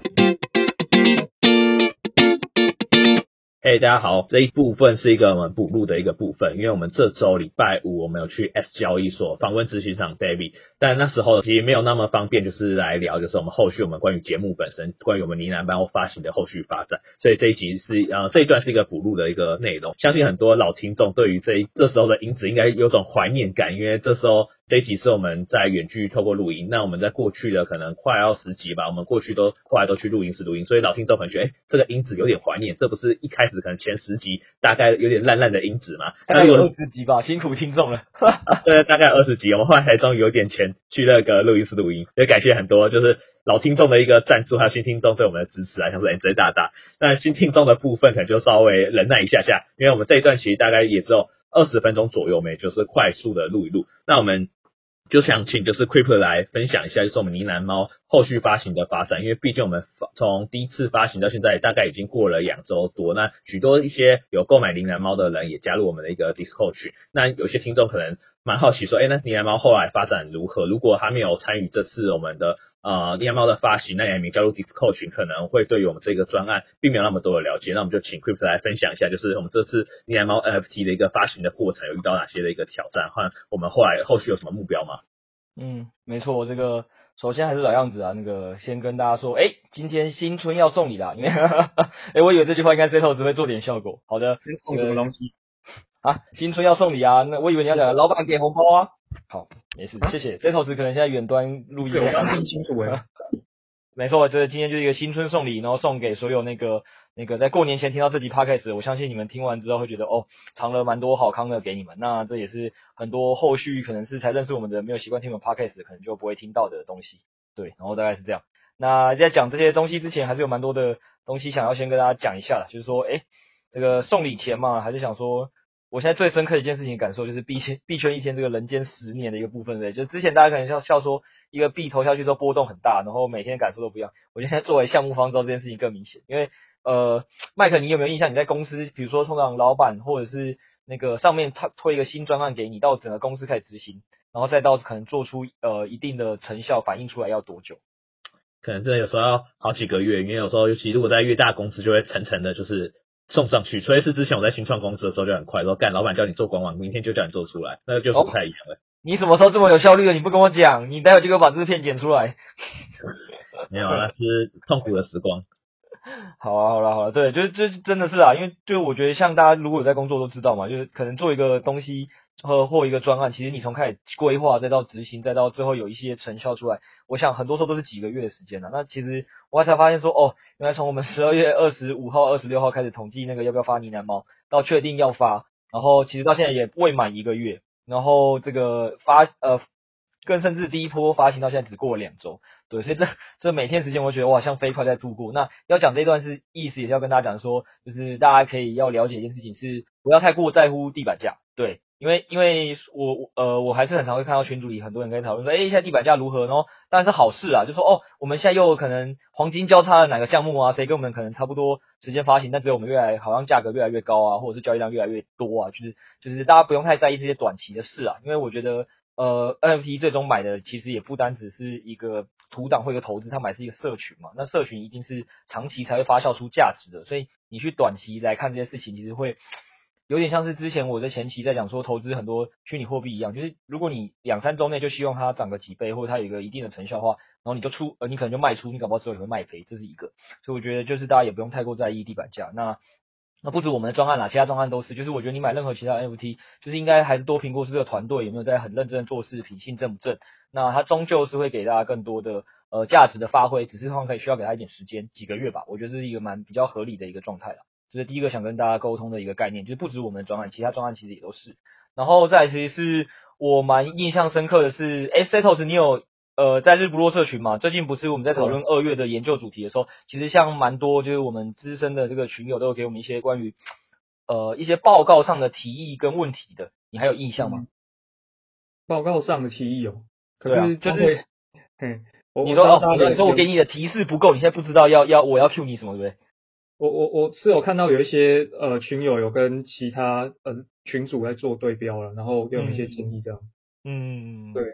嘿大家好，这一部分是一个我们补录的一个部分，因为我们这周礼拜五我们有去 S 交易所访问执行长 David，但那时候其实没有那么方便，就是来聊，就是我们后续我们关于节目本身，关于我们呢喃班或发行的后续发展，所以这一集是呃这一段是一个补录的一个内容，相信很多老听众对于这一这时候的音质应该有种怀念感，因为这时候。这一集是我们在远距透过录音，那我们在过去的可能快要十集吧，我们过去都后来都去录音室录音，所以老听众可能觉得，哎，这个音质有点怀念，这不是一开始可能前十集大概有点烂烂的音质吗？大概有二十集吧，辛苦听众了。对，大概二十集，我们后来才终于有点钱去那个录音室录音，也感谢很多就是老听众的一个赞助，还有新听众对我们的支持啊，像是 NJ 大大。那新听众的部分可能就稍微忍耐一下下，因为我们这一段其实大概也只有二十分钟左右，没就是快速的录一录。那我们。就想请就是 Kripper 来分享一下，就是我们呢喃猫后续发行的发展，因为毕竟我们从第一次发行到现在，大概已经过了两周多。那许多一些有购买呢喃猫的人也加入我们的一个 Discord 群。那有些听众可能蛮好奇说，哎，那呢喃猫后来发展如何？如果他没有参与这次我们的呃呢喃猫的发行，那也没加入 Discord 群，可能会对于我们这个专案并没有那么多的了解。那我们就请 Crypto 来分享一下，就是我们这次呢喃猫 NFT 的一个发行的过程，有遇到哪些的一个挑战，或我们后来后续有什么目标吗？嗯，没错，我这个首先还是老样子啊，那个先跟大家说，哎，今天新春要送礼啦，因为，哎，我以为这句话应该 Seto 只会做点效果。好的，送什么东西？啊，新春要送礼啊，那我以为你要讲老板给红包啊。好，没事，谢谢。Seto 可能现在远端录音，我刚听清楚哎。没错，这今天就是一个新春送礼，然后送给所有那个。那个在过年前听到这集 podcast，我相信你们听完之后会觉得哦，藏了蛮多好康的给你们。那这也是很多后续可能是才认识我们的没有习惯听我们 podcast，可能就不会听到的东西。对，然后大概是这样。那在讲这些东西之前，还是有蛮多的东西想要先跟大家讲一下的，就是说，哎，这个送礼前嘛，还是想说，我现在最深刻的一件事情感受就是币圈币圈一天这个人间十年的一个部分，对，就之前大家可能笑笑说一个币投下去之后波动很大，然后每天感受都不一样。我觉得现在作为项目方知道，这件事情更明显，因为。呃，麦克，你有没有印象？你在公司，比如说通常老板或者是那个上面他推一个新专案给你，到整个公司开始执行，然后再到可能做出呃一定的成效反映出来要多久？可能真的有时候要好几个月，因为有时候尤其如果在越大公司，就会层层的就是送上去。所以是之前我在新创公司的时候就很快，说干老板叫你做官网，明天就叫你做出来，那个就是不太一样了。哦，你什么时候这么有效率的？你不跟我讲，你待会就给我把这个片剪出来。没有，那是痛苦的时光。好啊，好了，好了，对，就是这真的是啊，因为就我觉得像大家如果有在工作都知道嘛，就是可能做一个东西和或一个专案，其实你从开始规划，再到执行，再到最后有一些成效出来，我想很多时候都是几个月的时间了。那其实我才发现说，哦，原来从我们十二月二十五号、二十六号开始统计那个要不要发呢喃猫，到确定要发，然后其实到现在也未满一个月，然后这个发呃，更甚至第一波发行到现在只过了两周。对，所以这这每天时间，我觉得哇，像飞快在度过。那要讲这段是意思，也是要跟大家讲说，就是大家可以要了解一件事情，是不要太过在乎地板价。对，因为因为我呃，我还是很常会看到群组里很多人在讨论说，哎，现在地板价如何？然后当然是好事啊，就说哦，我们现在又可能黄金交叉的哪个项目啊，谁跟我们可能差不多时间发行，但只有我们越来好像价格越来越高啊，或者是交易量越来越多啊，就是就是大家不用太在意这些短期的事啊，因为我觉得呃，NFT 最终买的其实也不单只是一个。图档或一个投资，它买是一个社群嘛，那社群一定是长期才会发酵出价值的，所以你去短期来看这些事情，其实会有点像是之前我在前期在讲说投资很多虚拟货币一样，就是如果你两三周内就希望它涨个几倍，或者它有一个一定的成效的话，然后你就出，呃，你可能就卖出，你搞不好之后也会卖赔，这是一个，所以我觉得就是大家也不用太过在意地板价。那那不止我们的专案啦，其他专案都是，就是我觉得你买任何其他 NFT，就是应该还是多评估是这个团队有没有在很认真做事，品性正不正。那它终究是会给大家更多的呃价值的发挥，只是通常可以需要给他一点时间，几个月吧。我觉得这是一个蛮比较合理的一个状态了。这是第一个想跟大家沟通的一个概念，就是不止我们的专案，其他专案其实也都是。然后再来其实是我蛮印象深刻的是，哎，Setos，你有呃在日不落社群嘛？最近不是我们在讨论二月的研究主题的时候，其实像蛮多就是我们资深的这个群友都有给我们一些关于呃一些报告上的提议跟问题的，你还有印象吗？嗯、报告上的提议哦。对啊，就是，嗯，你说哦，你说我给你的提示不够，你现在不知道要要我要 cue 你什么，对不对？我我我是有看到有一些呃群友有跟其他呃群主在做对标了，然后给我们一些建议这样。嗯，对，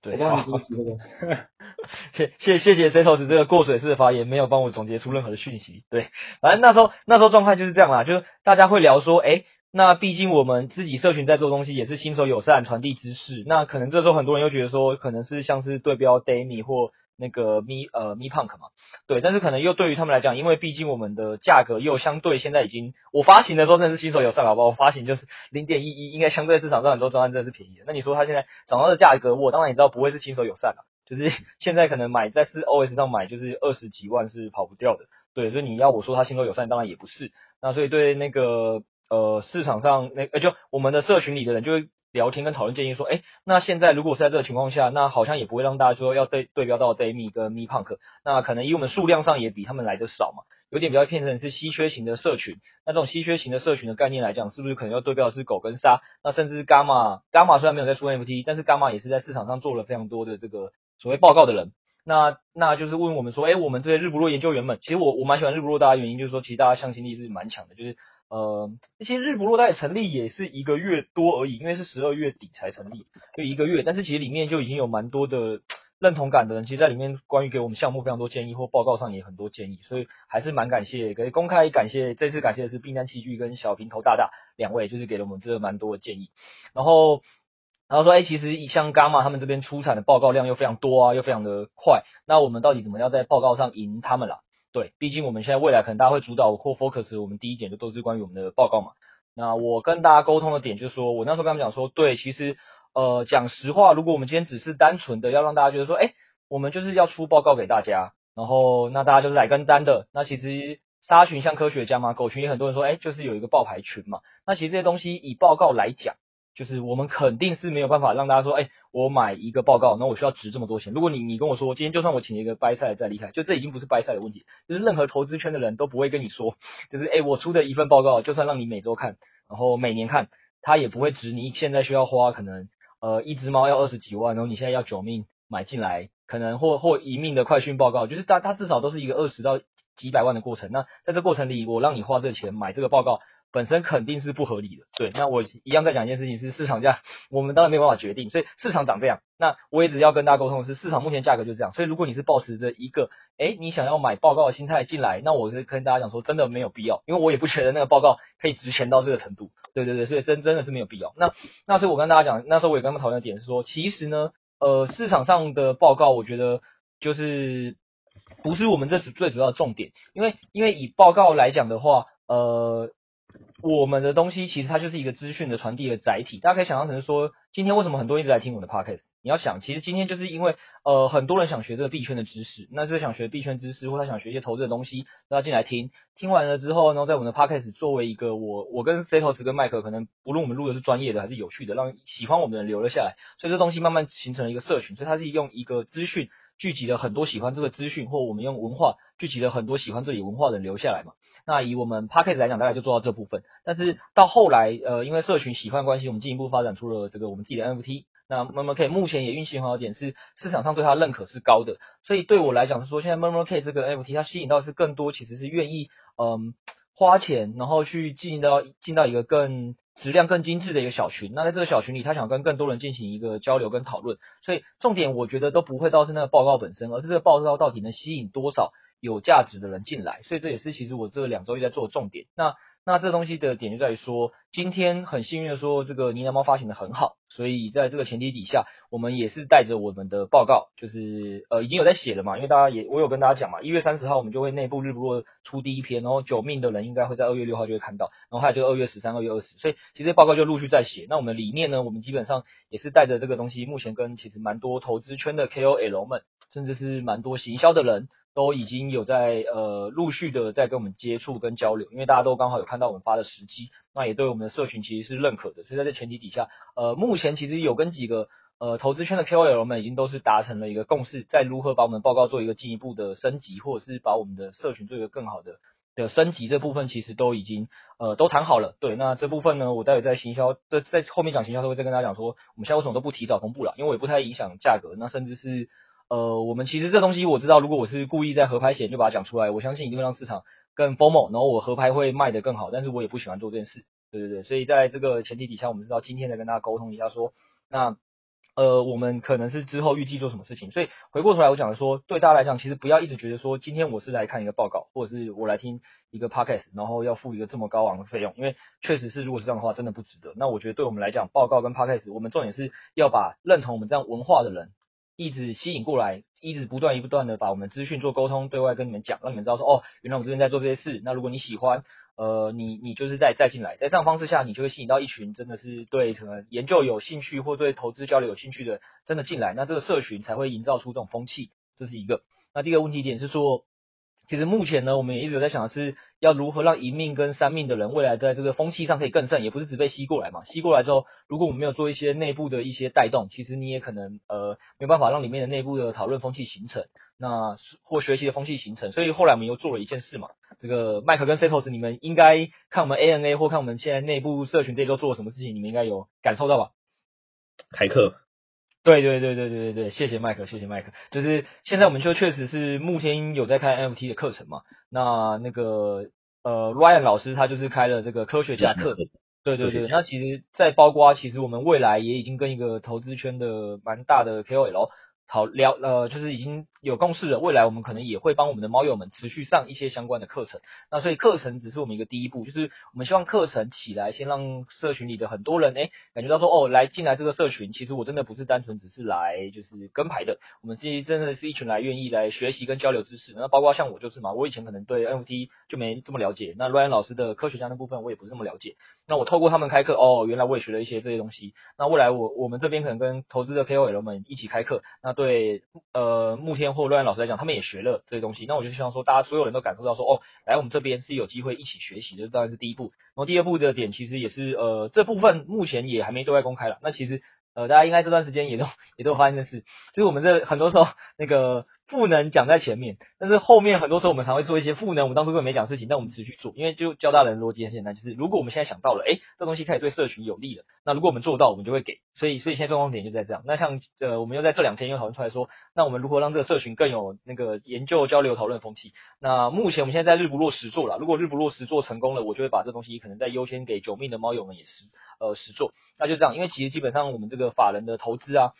对。谢谢谢谢 Zetos 这个过水式的发言，没有帮我总结出任何的讯息。对，反正那时候那时候状态就是这样啦，就是大家会聊说，哎，那毕竟我们自己社群在做东西也是新手友善，传递知识。那可能这时候很多人又觉得说，可能是像是对标 Demi 或那个 Me 呃 Me Punk 嘛，对，但是可能又对于他们来讲，因为毕竟我们的价格又相对现在已经，我发行的时候真的是新手友善，好不好？我发行就是零点一一，应该相对市场上很多专案真的是便宜的。那你说他现在涨到的价格，我当然也知道不会是新手友善了。就是 现在可能买在 4OS 上买就是二十几万是跑不掉的，对，所以你要我说它新手友善，当然也不是。那所以对那个呃市场上那呃就我们的社群里的人就会聊天跟讨论建议说，哎，那现在如果是在这个情况下，那好像也不会让大家说要对对标到 Demi 跟 Me Punk，那可能以我们数量上也比他们来的少嘛，有点比较偏成是稀缺型的社群。那这种稀缺型的社群的概念来讲，是不是可能要对标的是狗跟沙？那甚至 Gamma Gamma 虽然没有在出 NFT，但是 Gamma 也是在市场上做了非常多的这个。所谓报告的人，那那就是问我们说，哎，我们这些日不落研究员们，其实我我蛮喜欢日不落大家原因就是说，其实大家向心力是蛮强的，就是呃，那些日不落大概成立也是一个月多而已，因为是十二月底才成立，就一个月，但是其实里面就已经有蛮多的认同感的人，其实在里面关于给我们项目非常多建议，或报告上也很多建议，所以还是蛮感谢，可以公开感谢，这次感谢的是冰山器具跟小平头大大两位，就是给了我们这蛮多的建议，然后。然后说，哎，其实像 Gamma 他们这边出产的报告量又非常多啊，又非常的快。那我们到底怎么样在报告上赢他们啦？对，毕竟我们现在未来可能大家会主导或 focus，我们第一点就都是关于我们的报告嘛。那我跟大家沟通的点就是说，我那时候跟他们讲说，对，其实呃讲实话，如果我们今天只是单纯的要让大家觉得说，哎，我们就是要出报告给大家，然后那大家就是来跟单的。那其实沙群像科学家嘛，狗群也很多人说，哎，就是有一个报牌群嘛。那其实这些东西以报告来讲。就是我们肯定是没有办法让大家说，哎，我买一个报告，那我需要值这么多钱。如果你你跟我说，今天就算我请一个掰赛再厉害，就这已经不是掰赛的问题，就是任何投资圈的人都不会跟你说，就是哎，我出的一份报告，就算让你每周看，然后每年看，它也不会值你现在需要花可能呃一只猫要二十几万，然后你现在要九命买进来，可能或或一命的快讯报告，就是它它至少都是一个二十到几百万的过程。那在这过程里，我让你花这个钱买这个报告。本身肯定是不合理的，对。那我一样在讲一件事情，是市场价，我们当然没有办法决定，所以市场长这样。那我也只要跟大家沟通是，市场目前价格就这样。所以如果你是抱持着一个，诶，你想要买报告的心态进来，那我是跟大家讲说，真的没有必要，因为我也不觉得那个报告可以值钱到这个程度。对对对，所以真真的是没有必要。那那所以我跟大家讲，那时候我也跟他们讨论的点是说，其实呢，呃，市场上的报告，我觉得就是不是我们这次最主要的重点，因为因为以报告来讲的话，呃。我们的东西其实它就是一个资讯的传递的载体，大家可以想象成说，今天为什么很多人一直在听我的 podcast？你要想，其实今天就是因为呃很多人想学这个币圈的知识，那就是想学币圈知识，或者想学一些投资的东西，大家进来听，听完了之后呢，在我们的 podcast 作为一个我我跟 Zetos 跟麦克，可能不论我们录的是专业的还是有趣的，让喜欢我们的人留了下来，所以这东西慢慢形成了一个社群，所以它是用一个资讯聚集了很多喜欢这个资讯，或我们用文化聚集了很多喜欢这里文化的人留下来嘛。那以我们 Podcast 来讲，大概就做到这部分。但是到后来，呃，因为社群喜欢关系，我们进一步发展出了这个我们自己的 NFT。那 murmurK 目前也运行很好的点是市场上对它认可是高的，所以对我来讲是说，现在 murmurK 这个 NFT 它吸引到是更多，其实是愿意嗯花钱，然后去进到进到一个更质量更精致的一个小群。那在这个小群里，他想跟更多人进行一个交流跟讨论。所以重点我觉得都不会到是那个报告本身，而是这个报告到底能吸引多少。有价值的人进来，所以这也是其实我这两周一在做的重点。那那这东西的点就在于说，今天很幸运的说，这个呢喃猫发行的很好，所以在这个前提底下，我们也是带着我们的报告，就是呃已经有在写了嘛，因为大家也我有跟大家讲嘛，一月三十号我们就会内部日不落出第一篇，然后九命的人应该会在二月六号就会看到，然后还有就二月十三、二月二十，所以其实报告就陆续在写。那我们理念呢，我们基本上也是带着这个东西，目前跟其实蛮多投资圈的 KOL 们，甚至是蛮多行销的人。都已经有在呃陆续的在跟我们接触跟交流，因为大家都刚好有看到我们发的时机，那也对我们的社群其实是认可的，所以在这前提底下，呃目前其实有跟几个呃投资圈的 KOL 们已经都是达成了一个共识，在如何把我们的报告做一个进一步的升级，或者是把我们的社群做一个更好的的升级，这部分其实都已经呃都谈好了。对，那这部分呢，我待会在行销在在后面讲行销都会再跟大家讲说，我们现在为什么都不提早公布了，因为我也不太影响价格，那甚至是。呃，我们其实这东西我知道，如果我是故意在合拍前就把它讲出来，我相信一定会让市场更 FOMO，然后我合拍会卖得更好。但是我也不喜欢做这件事，对对对。所以在这个前提底下，我们知道今天再跟大家沟通一下说，那呃，我们可能是之后预计做什么事情，所以回过头来我讲的说，对大家来讲，其实不要一直觉得说，今天我是来看一个报告，或者是我来听一个 podcast，然后要付一个这么高昂的费用，因为确实是如果是这样的话，真的不值得。那我觉得对我们来讲，报告跟 podcast，我们重点是要把认同我们这样文化的人一直吸引过来，一直不断一不断的把我们资讯做沟通，对外跟你们讲，让你们知道说，哦，原来我们这边在做这些事。那如果你喜欢。呃，你你就是再再进来，在这样方式下，你就会吸引到一群真的是对什么研究有兴趣或对投资交流有兴趣的，真的进来，那这个社群才会营造出这种风气，这是一个。那第二个问题点是说，其实目前呢，我们也一直有在想的是，要如何让一命跟三命的人未来在这个风气上可以更盛，也不是只被吸过来嘛，吸过来之后，如果我们没有做一些内部的一些带动，其实你也可能呃没有办法让里面的内部的讨论风气形成。那或学习的风气形成，所以后来我们又做了一件事嘛。这个麦克跟 Setos，你们应该看我们 ANA 或看我们现在内部社群这里都做了什么事情，你们应该有感受到吧？开课。对对对对对对对，谢谢麦克，谢谢麦克。就是现在我们就确实是目前有在开 NFT 的课程嘛。那那个呃 Ryan 老师他就是开了这个科学家课。对对对。那其实，在包括其实我们未来也已经跟一个投资圈的蛮大的 KOL。好聊，呃，就是已经有共识的。未来我们可能也会帮我们的猫友们持续上一些相关的课程。那所以课程只是我们一个第一步，就是我们希望课程起来，先让社群里的很多人，哎，感觉到说，哦，来进来这个社群，其实我真的不是单纯只是来就是跟牌的。我们其实真的是一群来愿意来学习跟交流知识。那包括像我就是嘛，我以前可能对 NFT 就没这么了解。那 Ryan 老师的科学家那部分我也不是那么了解。那我透过他们开课，哦，原来我也学了一些这些东西。那未来我我们这边可能跟投资的 KOL 们一起开课，那。对，呃，慕天或乱老师来讲，他们也学了这些东西。那我就希望说，大家所有人都感受到说，哦，来我们这边是有机会一起学习的，这当然是第一步。然后第二步的点，其实也是，呃，这部分目前也还没对外公开了。那其实，呃，大家应该这段时间也都也都发现的事，就是我们这很多时候那个。赋能讲在前面，但是后面很多时候我们常会做一些赋能，我们当初根本没讲事情，但我们持续做，因为就教大人逻辑很简单，就是如果我们现在想到了，哎，这东西可以对社群有利了，那如果我们做到，我们就会给，所以所以现在状况点就在这样。那像呃，我们又在这两天又讨论出来说，那我们如何让这个社群更有那个研究交流讨论风气？那目前我们现在在日不落实做了，如果日不落实做成功了，我就会把这东西可能再优先给九命的猫友们也是呃实做，那就这样，因为其实基本上我们这个法人的投资啊。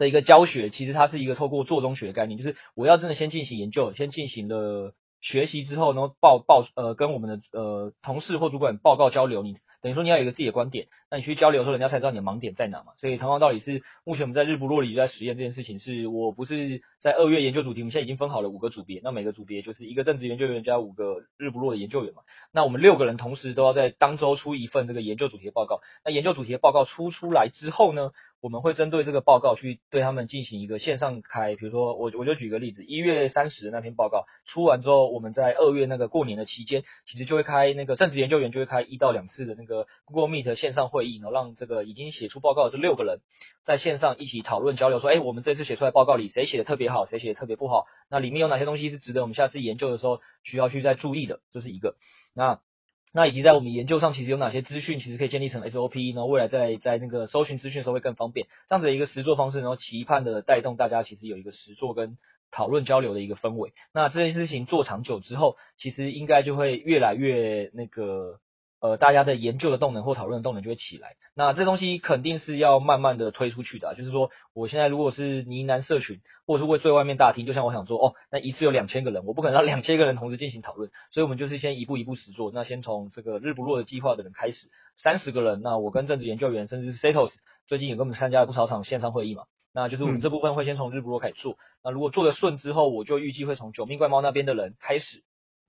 的一个教学，其实它是一个透过做中学的概念，就是我要真的先进行研究，先进行了学习之后，然后报报呃跟我们的呃同事或主管报告交流，你等于说你要有一个自己的观点，那你去交流的时候，人家才知道你的盲点在哪嘛。所以同样道理是，目前我们在日不落里在实验这件事情是，是我不是在二月研究主题，我们现在已经分好了五个组别，那每个组别就是一个正职研究员加五个日不落的研究员嘛，那我们六个人同时都要在当周出一份这个研究主题的报告，那研究主题的报告出出来之后呢，我们会针对这个报告去对他们进行一个线上开，比如说我我就举个例子，一月三十那篇报告出完之后，我们在二月那个过年的期间，其实就会开那个正职研究员就会开一到两次的那个 Google Meet 线上会议，然后让这个已经写出报告的这六个人在线上一起讨论交流，说，哎，我们这次写出来报告里谁写的特别好，谁写的特别不好，那里面有哪些东西是值得我们下次研究的时候需要去再注意的，这是一个。那那以及在我们研究上，其实有哪些资讯，其实可以建立成 SOP，然后未来在在那个搜寻资讯的时候会更方便，这样子的一个实作方式，然后期盼的带动大家，其实有一个实作跟讨论交流的一个氛围。那这件事情做长久之后，其实应该就会越来越那个。呃，大家的研究的动能或讨论的动能就会起来。那这东西肯定是要慢慢的推出去的啊，就是说，我现在如果是呢喃社群，或者是会对外面大厅，就像我想说，哦，那一次有两千个人，我不可能让两千个人同时进行讨论，所以我们就是先一步一步实做。那先从这个日不落的计划的人开始，三十个人，那我跟政治研究员，甚至是 Setos 最近也跟我们参加了不少场线上会议嘛。那就是我们这部分会先从日不落开始做。那如果做得顺之后，我就预计会从九命怪猫那边的人开始。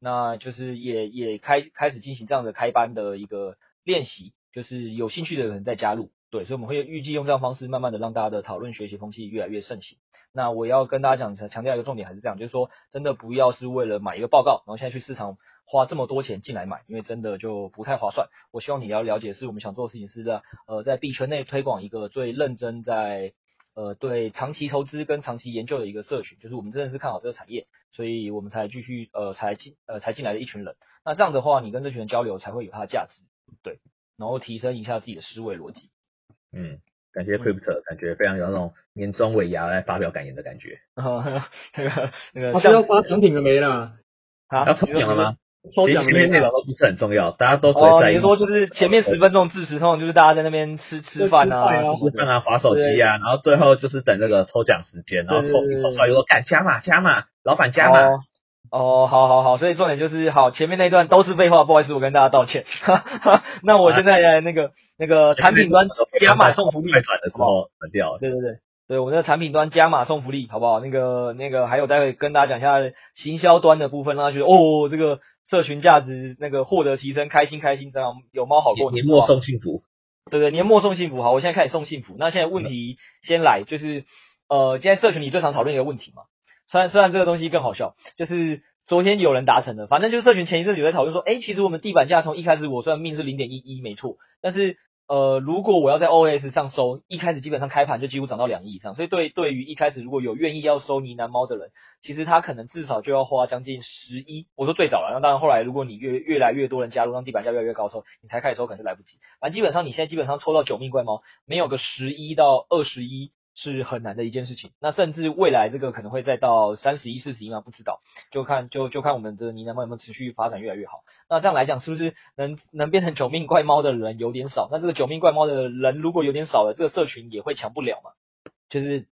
那就是也也开开始进行这样的开班的一个练习，就是有兴趣的人再加入，对，所以我们会预计用这样方式，慢慢的让大家的讨论学习风气越来越盛行。那我要跟大家讲强调一个重点还是这样，就是说真的不要是为了买一个报告，然后现在去市场花这么多钱进来买，因为真的就不太划算。我希望你要了解，是我们想做的事情是在呃在币圈内推广一个最认真在。呃，对长期投资跟长期研究的一个社群，就是我们真的是看好这个产业，所以我们才继续呃才进呃才进来的一群人。那这样的话，你跟这群人交流才会有它的价值，对，然后提升一下自己的思维逻辑。嗯，感谢 Crypto，、嗯、感觉非常有那种年终尾牙来发表感言的感觉。啊，那个那个，他是要发奖品了没啦？啊，要抽奖了吗？抽奖其实前面内容都不是很重要，大家都只哦，会在意你说就是前面十分钟致辞，通常就是大家在那边吃吃饭啊，吃饭啊吃饭啊、滑手机啊，然后最后就是等那个抽奖时间，然后抽抽出来就说干加码加码，老板加码。哦哦，好好好，所以重点就是好，前面那段都是废话，不好意思，我跟大家道歉。那我现在来那个那个产品端加码送福利，快转的时候转掉了。对对对，对我们的产品端加码送福利，好不好？那个那个还有待会跟大家讲一下行销端的部分，让他觉得哦，这个社群价值那个获得提升，开心开心，这样有猫好过年末送幸福。对对，年末送幸福，好，我现在开始送幸福。那现在问题先来，就是呃，现在社群里最常讨论一个问题嘛。虽然虽然这个东西更好笑，就是昨天有人达成了，反正就是社群前一阵子有在讨论说，哎，其实我们地板价从一开始我算命是零点一一没错，但是呃，如果我要在 OS 上收，一开始基本上开盘就几乎涨到两亿以上，所以对对于一开始如果有愿意要收呢喃猫的人，其实他可能至少就要花将近十一，我说最早了，那当然后来如果你越越来越多人加入，让地板价越来越高的时候，你才开始收可能就来不及，反正基本上你现在基本上抽到九命怪猫，没有个十一到二十一。是很难的一件事情，那甚至未来这个可能会再到三十一、四十一嘛，不知道，就看就就看我们的呢喃猫有没有持续发展越来越好。那这样来讲，是不是能能变成九命怪猫的人有点少？那这个九命怪猫的人如果有点少了，这个社群也会强不了嘛？就是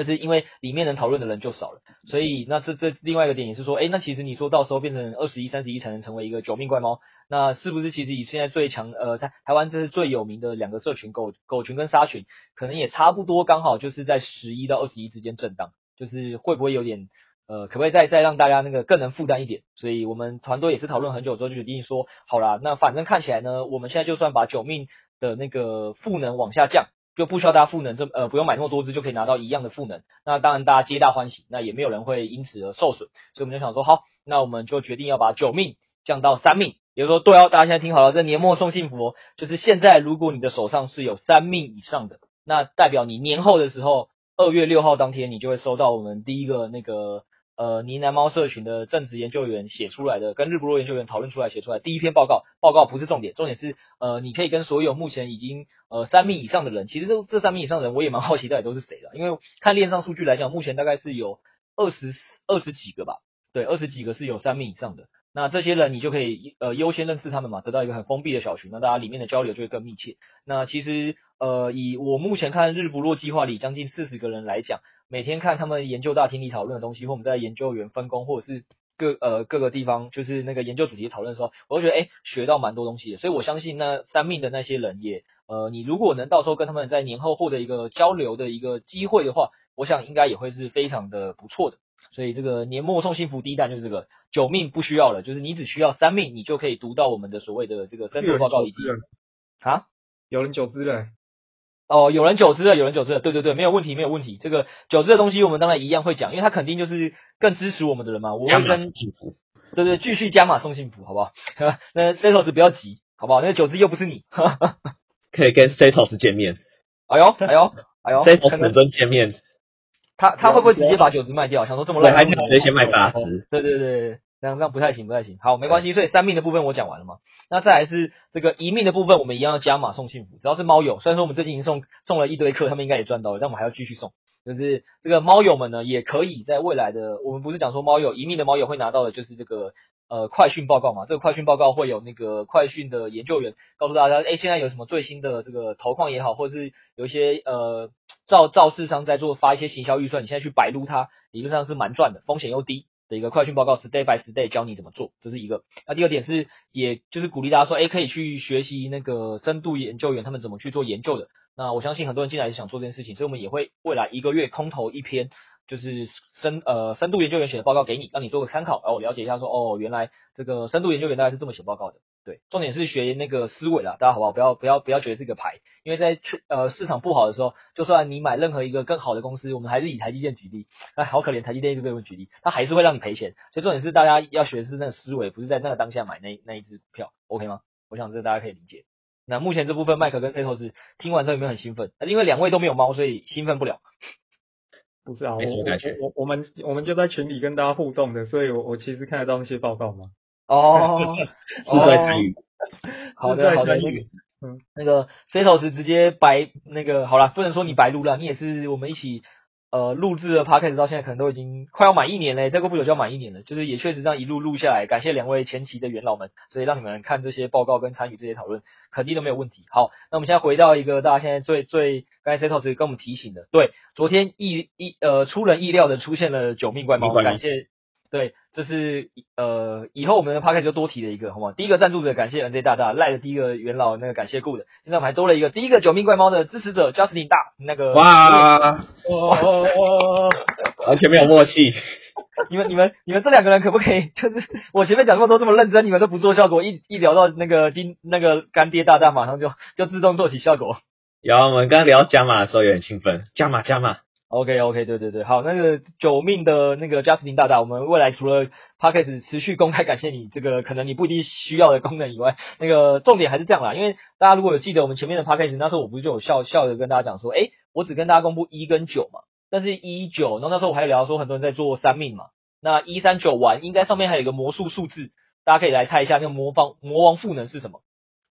就是因为里面能讨论的人就少了，所以那这这另外一个点也是说，哎，那其实你说到时候变成二十一、三十一才能成为一个九命怪猫。那是不是其实以现在最强呃台台湾这是最有名的两个社群狗狗群跟沙群，可能也差不多刚好就是在十一到二十一之间震荡，就是会不会有点呃可不可以再再让大家那个更能负担一点？所以我们团队也是讨论很久之后就决定说，好啦，那反正看起来呢，我们现在就算把九命的那个赋能往下降，就不需要大家赋能这呃不用买那么多只就可以拿到一样的赋能，那当然大家皆大欢喜，那也没有人会因此而受损，所以我们就想说好，那我们就决定要把九命降到三命。比如说，对哦，大家现在听好了，这年末送幸福哦，就是现在，如果你的手上是有三命以上的，那代表你年后的时候，二月六号当天，你就会收到我们第一个那个呃呢喃猫社群的正职研究员写出来的，跟日不落研究员讨论出来写出来第一篇报告。报告不是重点，重点是呃，你可以跟所有目前已经呃三名以上的人，其实这这三名以上的人，我也蛮好奇到底都是谁的，因为看链上数据来讲，目前大概是有二十二十几个吧，对，二十几个是有三名以上的。那这些人你就可以呃优先认识他们嘛，得到一个很封闭的小群，那大家里面的交流就会更密切。那其实呃以我目前看日不落计划里将近四十个人来讲，每天看他们研究大厅里讨论的东西，或我们在研究员分工，或者是各呃各个地方就是那个研究主题讨论的时候，我就觉得诶学到蛮多东西的。所以我相信那三命的那些人也呃你如果能到时候跟他们在年后获得一个交流的一个机会的话，我想应该也会是非常的不错的。所以这个年末送幸福第一弹就是这个九命不需要了，就是你只需要三命，你就可以读到我们的所谓的这个深度报告以及啊，有人九支了，哦，有人九支了，有人九支了，对对对，没有问题，没有问题。这个九支的东西我们当然一样会讲，因为他肯定就是更支持我们的人嘛。我会跟幸福，对对，继续加码送幸福，好不好？那 Setos 不要急，好不好？那个九支又不是你，可以跟 Setos 见面。哎呦，哎呦，哎呦，Setos 本尊见面。他他会不会直接把九支卖掉？想说这么烂，还是直接先卖八支？对对对，这样这样不太行，不太行。好，没关系。所以三命的部分我讲完了嘛。那再来是这个一命的部分，我们一样要加码送幸福。只要是猫友，虽然说我们最近已经送送了一堆课，他们应该也赚到了，但我们还要继续送。就是这个猫友们呢，也可以在未来的，我们不是讲说猫友一命的猫友会拿到的，就是这个呃快讯报告嘛。这个快讯报告会有那个快讯的研究员告诉大家，哎，现在有什么最新的这个投矿也好，或者是有一些呃。造造市商在做发一些行销预算，你现在去摆撸它，理论上是蛮赚的，风险又低的一个快讯报告，stay by stay 教你怎么做，这是一个。那第二点是，也就是鼓励大家说，哎，可以去学习那个深度研究员他们怎么去做研究的。那我相信很多人进来是想做这件事情，所以我们也会未来一个月空投一篇，就是深呃深度研究员写的报告给你，让你做个参考，然后了解一下说，哦，原来这个深度研究员大概是这么写报告的。对，重点是学那个思维啦，大家好不好？不要不要不要觉得是一个牌，因为在呃市场不好的时候，就算你买任何一个更好的公司，我们还是以台积电举例，哎，好可怜，台积电一直被我们举例，它还是会让你赔钱。所以重点是大家要学的是那个思维，不是在那个当下买那那一只股票，OK 吗？我想这大家可以理解。那目前这部分麦克跟 Setos 听完之后有没有很兴奋？因为两位都没有猫，所以兴奋不了。不是啊，我我我我们我们就在群里跟大家互动的，所以我我其实看得到那些报告吗？哦，是在参与。好的，好的，那个，嗯，那个 Setos 直接白那个好了，不能说你白录了，你也是我们一起呃录制的 podcast 到现在可能都已经快要满一年嘞，再过不久就要满一年了，就是也确实这样一路录下来，感谢两位前期的元老们，所以让你们看这些报告跟参与这些讨论，肯定都没有问题。好，那我们现在回到一个大家现在最最刚才 Setos 跟我们提醒的，对，昨天意意呃出人意料的出现了九命怪猫，感谢。对，这是呃，以后我们的 podcast 就多提了一个，好吗？第一个赞助者感谢 NJ 大大，赖的第一个元老那个感谢 Good，，现在我们还多了一个第一个九命怪猫的支持者 Justin 大那个。哇！哇！完全没有默契。你们你们你们这两个人可不可以？就是我前面讲那么多这么认真，你们都不做效果，一一聊到那个金那个干爹大大，马上就就自动做起效果。有，我们刚刚聊加码的时候也很兴奋，加码加码。OK OK，对对对，好，那个九命的那个 Justin 大大，我们未来除了 Podcast 持续公开感谢你这个可能你不一定需要的功能以外，那个重点还是这样啦，因为大家如果有记得我们前面的 Podcast，那时候我不是就有笑笑的跟大家讲说，诶，我只跟大家公布一跟九嘛，但是一九，然后那时候我还聊说很多人在做三命嘛，那一三九完应该上面还有一个魔术数字，大家可以来猜一下那个魔方魔王赋能是什么。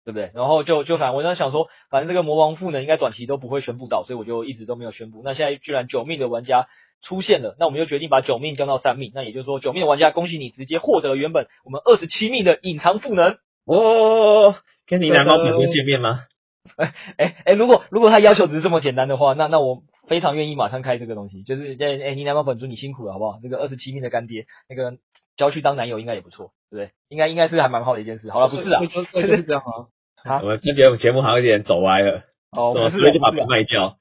对不对？然后就就反正我在想说，反正这个魔王赋能应该短期都不会宣布到，所以我就一直都没有宣布。那现在居然九命的玩家出现了，那我们就决定把九命降到三命。那也就是说，九命的玩家恭喜你直接获得了原本我们二十七命的隐藏赋能哦。跟你蓝猫粉丝见面吗？哎哎哎，如果如果他要求只是这么简单的话，那那我非常愿意马上开这个东西。就是哎哎，你蓝猫粉丝你辛苦了，好不好？这个二十七命的干爹，那个交去当男友应该也不错，对不对？应该应该是还蛮好的一件事。好了，不是啊，这个是这样啊。啊，我们今天我们节目好像有点走歪了。哦，所以，就把它卖掉。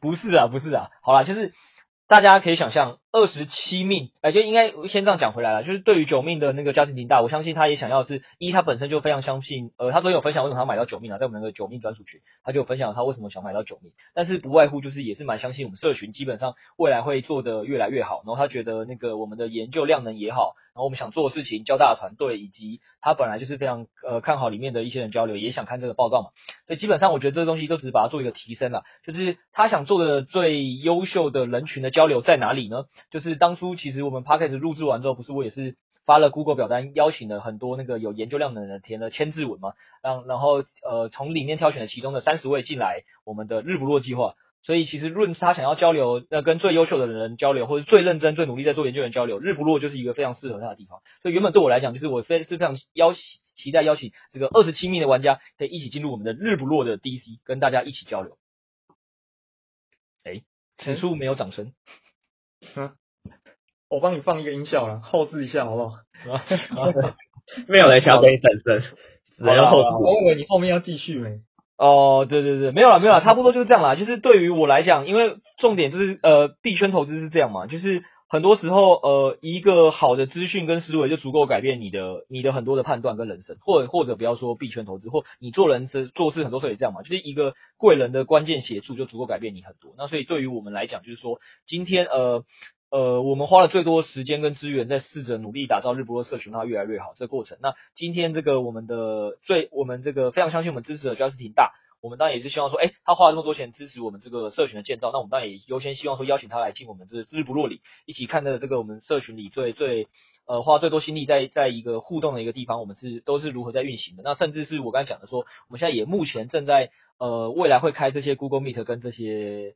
不是啊，不是啊。好啦，就是大家可以想象，二十七命，哎，就应该先这样讲回来了。就是对于九命的那个家庭林大，我相信他也想要是，一他本身就非常相信，呃，他昨天有分享为什么他买到九命啊，在我们那个九命专属群，他就有分享他为什么想买到九命。但是不外乎就是也是蛮相信我们社群，基本上未来会做得越来越好。然后他觉得那个我们的研究量能也好。然后我们想做的事情，交大的团队以及他本来就是非常呃看好里面的一些人交流，也想看这个报告嘛。所以基本上我觉得这个东西都只是把它做一个提升了，就是他想做的最优秀的人群的交流在哪里呢？就是当初其实我们 Podcast 录制完之后，不是我也是发了 Google 表单，邀请了很多那个有研究量的人填了千字文嘛，让然后呃从里面挑选了其中的三十位进来我们的日不落计划。所以其实论他想要交流，那跟最优秀的人交流，或者最认真、最努力在做研究的人交流，日不落就是一个非常适合他的地方。所以原本对我来讲，就是我非是非常邀期待邀请这个二十七名的玩家可以一起进入我们的日不落的 DC，跟大家一起交流。哎，此处没有掌声。嗯，我帮你放一个音效了，后置一下好不好？没有人想要给你掌声，没有后置。我以为你后面要继续没。哦，对对对，没有了没有了，差不多就是这样啦。就是对于我来讲，因为重点就是呃，币圈投资是这样嘛，就是很多时候呃，一个好的资讯跟思维就足够改变你的你的很多的判断跟人生，或或者不要说币圈投资，或你做人是做事很多时候也这样嘛，就是一个贵人的关键协助就足够改变你很多。那所以对于我们来讲，就是说今天呃。呃，我们花了最多时间跟资源在试着努力打造日不落社群，它越来越好这个过程。那今天这个我们的最，我们这个非常相信我们支持的 Justin 大，我们当然也是希望说，哎，他花了那么多钱支持我们这个社群的建造，那我们当然也优先希望说邀请他来进我们这日不落里，一起看的这个我们社群里最最呃花最多心力在在一个互动的一个地方，我们是都是如何在运行的。那甚至是我刚才讲的说，我们现在也目前正在呃未来会开这些 Google Meet 跟这些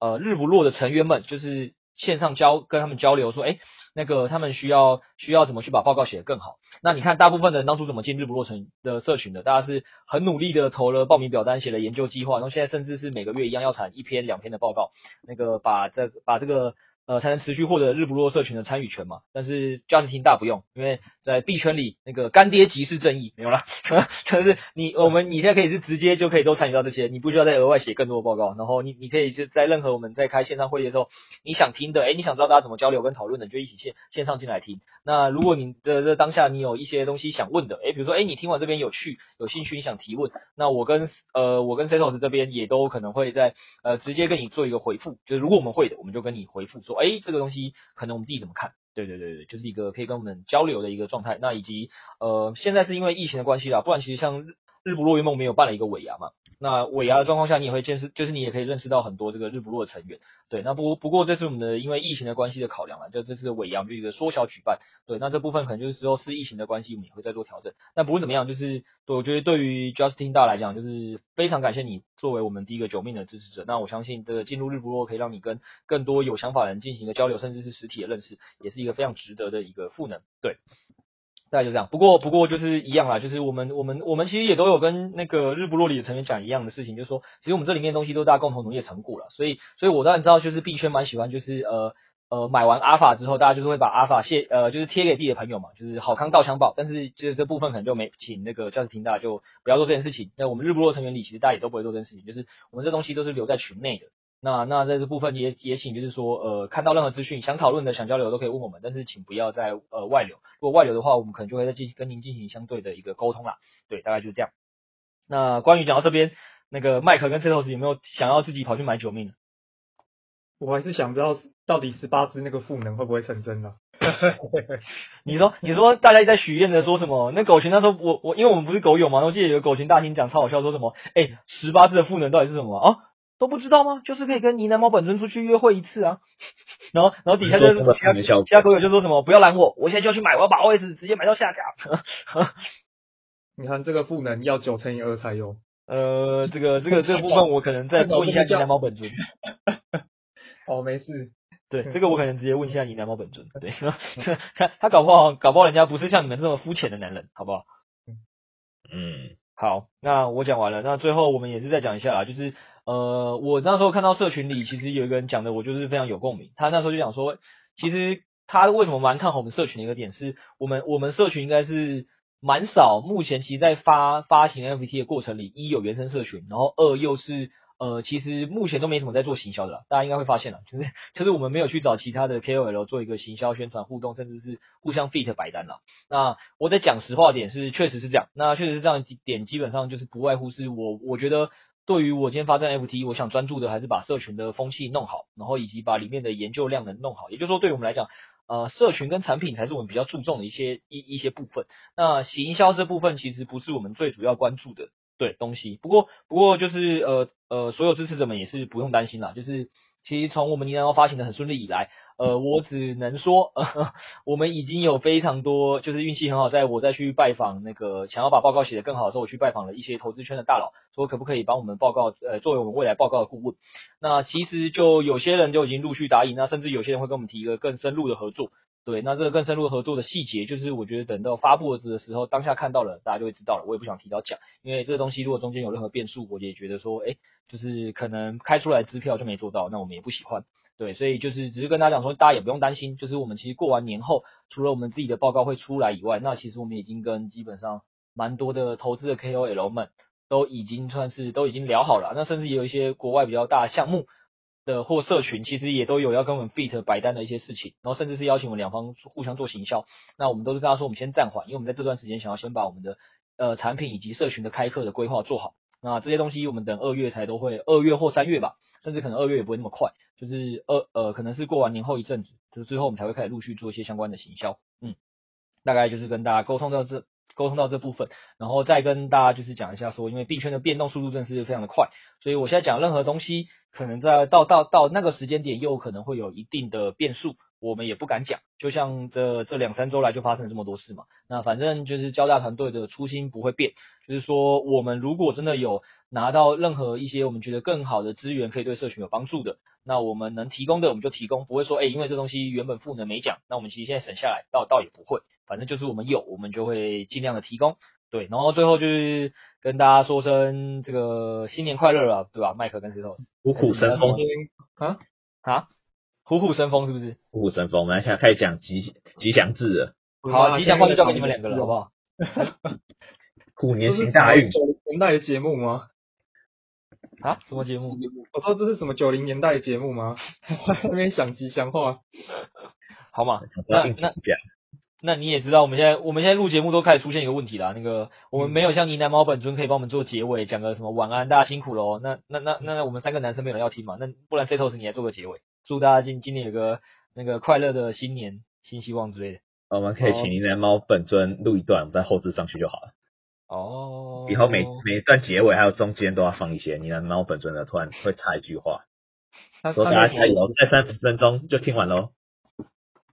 呃日不落的成员们，就是。线上交跟他们交流说，哎，那个他们需要需要怎么去把报告写得更好？那你看，大部分的人当初怎么进日不落城的社群的？大家是很努力的投了报名表单，写了研究计划，然后现在甚至是每个月一样要产一篇两篇的报告，那个把这把这个。呃，才能持续获得日不落社群的参与权嘛？但是 Justin 大不用，因为在币圈里那个干爹即是正义，没有啦，就是你我们你现在可以是直接就可以都参与到这些，你不需要再额外写更多的报告，然后你你可以就在任何我们在开线上会议的时候，你想听的，诶，你想知道大家怎么交流跟讨论的，你就一起线线上进来听。那如果你的这当下你有一些东西想问的，诶，比如说诶，你听完这边有趣有兴趣，你想提问，那我跟呃我跟 Setos 这边也都可能会在呃直接跟你做一个回复，就是如果我们会的，我们就跟你回复说，哎，这个东西可能我们自己怎么看？对对对对，就是一个可以跟我们交流的一个状态。那以及呃现在是因为疫情的关系啦，不然其实像日不落原本我们有办了一个尾牙嘛。那尾牙的状况下，你也会见识，就是你也可以认识到很多这个日不落的成员。对，那不不过这是我们的因为疫情的关系的考量了，就这次尾牙就一个缩小举办。对，那这部分可能就是之后是疫情的关系，我们也会再做调整。那不论怎么样，就是我觉得对于 Justin 大来讲，就是非常感谢你作为我们第一个九命的支持者。那我相信这个进入日不落可以让你跟更多有想法的人进行一个交流，甚至是实体的认识，也是一个非常值得的一个赋能。对。大概就这样，不过不过就是一样啦，就是我们我们我们其实也都有跟那个日不落里的成员讲一样的事情，就是说，其实我们这里面东西都是大家共同努力的成果了，所以所以我当然知道，就是币圈蛮喜欢，就是呃呃买完阿尔法之后，大家就是会把阿尔法谢呃就是贴给自己的朋友嘛，就是好康道相报，但是就是这部分可能就没请那个教室听大家就不要做这件事情，那我们日不落成员里其实大家也都不会做这件事情，就是我们这东西都是留在群内的。那那在这部分也也请就是说，呃，看到任何资讯想讨论的想交流都可以问我们，但是请不要再呃外流。如果外流的话，我们可能就会再进行跟您进行相对的一个沟通啦。对，大概就是这样。那关于讲到这边，那个麦克跟 Setos 有没有想要自己跑去买九命？我还是想知道到底十八支那个赋能会不会成真呢？你说你说大家在许愿的说什么？那狗群那时候我我因为我们不是狗友嘛，我记得有个狗群大厅讲超好笑，说什么？哎，十八支的赋能到底是什么啊？都不知道吗？就是可以跟呢喃猫本尊出去约会一次啊，然后然后底下就是其他其他狗友就说什么不要拦我，我现在就要去买，我要把 OS 直接买到下架。你看这个赋能要九乘以二才有，呃，这个这个这个部分我可能再问一下呢喃猫本尊。哦，没事，对，这个我可能直接问一下呢喃猫本尊。对，他他搞不好搞不好人家不是像你们这么肤浅的男人，好不好？嗯，好，那我讲完了，那最后我们也是再讲一下啦，就是。呃，我那时候看到社群里，其实有一个人讲的，我就是非常有共鸣。他那时候就讲说，其实他为什么蛮看好我们社群的一个点，是我们我们社群应该是蛮少，目前其实在发发行 NFT 的过程里，一有原生社群，然后二又是呃，其实目前都没什么在做行销的啦，大家应该会发现了，就是就是我们没有去找其他的 KOL 做一个行销宣传互动，甚至是互相 fit 摆单了。那我得讲实话点是，确实是这样，那确实是这样点，基本上就是不外乎是我我觉得。对于我今天发展 FT，我想专注的还是把社群的风气弄好，然后以及把里面的研究量能弄好。也就是说，对于我们来讲，呃，社群跟产品才是我们比较注重的一些一一些部分。那行销这部分其实不是我们最主要关注的对东西。不过，不过就是呃呃，所有支持者们也是不用担心啦。就是其实从我们呢喃猫发行的很顺利以来。呃，我只能说，呃，我们已经有非常多，就是运气很好，在我再去拜访那个想要把报告写得更好的时候，我去拜访了一些投资圈的大佬，说可不可以帮我们报告，呃，作为我们未来报告的顾问。那其实就有些人就已经陆续答应，那甚至有些人会跟我们提一个更深入的合作。对，那这个更深入合作的细节，就是我觉得等到发布的时候，当下看到了，大家就会知道了。我也不想提早讲，因为这个东西如果中间有任何变数，我也觉得说，哎，就是可能开出来支票就没做到，那我们也不喜欢。对，所以就是只是跟大家讲说，大家也不用担心，就是我们其实过完年后，除了我们自己的报告会出来以外，那其实我们已经跟基本上蛮多的投资的 KOL 们都已经算是都已经聊好了，那甚至也有一些国外比较大的项目的或社群，其实也都有要跟我们 fit 摆单的一些事情，然后甚至是邀请我们两方互相做行销，那我们都是跟他说，我们先暂缓，因为我们在这段时间想要先把我们的呃产品以及社群的开课的规划做好，那这些东西我们等二月才都会，二月或三月吧，甚至可能二月也不会那么快。就是二呃，可能是过完年后一阵子，就是之后我们才会开始陆续做一些相关的行销，嗯，大概就是跟大家沟通到这，沟通到这部分，然后再跟大家就是讲一下说，因为币圈的变动速度真的是非常的快，所以我现在讲任何东西，可能在到到到那个时间点，又可能会有一定的变数，我们也不敢讲。就像这这两三周来就发生了这么多事嘛，那反正就是交大团队的初心不会变，就是说我们如果真的有拿到任何一些我们觉得更好的资源，可以对社群有帮助的。那我们能提供的我们就提供，不会说，哎，因为这东西原本赋能没讲，那我们其实现在省下来，倒倒也不会，反正就是我们有，我们就会尽量的提供，对，然后最后就是跟大家说声这个新年快乐了，对吧？麦克跟石头，虎虎生风啊啊，虎虎生风是不是？虎虎生风，我们现在开始讲吉吉祥字了，好，吉祥话就交给你们两个了，好不好？虎年行大运，九零年代的节目吗？啊？什么节目？我说这是什么九零年代的节目吗？那边想吉祥话，好嘛？那那那你也知道，我们现在我们现在录节目都开始出现一个问题啦。那个我们没有像呢喃猫本尊可以帮我们做结尾，讲个什么晚安，大家辛苦了哦。那那那那我们三个男生没有人要听嘛？那不然 Setos 你来做个结尾，祝大家今今年有个那个快乐的新年新希望之类的。我们可以请呢喃猫本尊录一段，我们再后置上去就好了。哦，以后每每一段结尾还有中间都要放一些，你的猫本尊的突然会插一句话，说大家加油，再三十分钟就听完喽。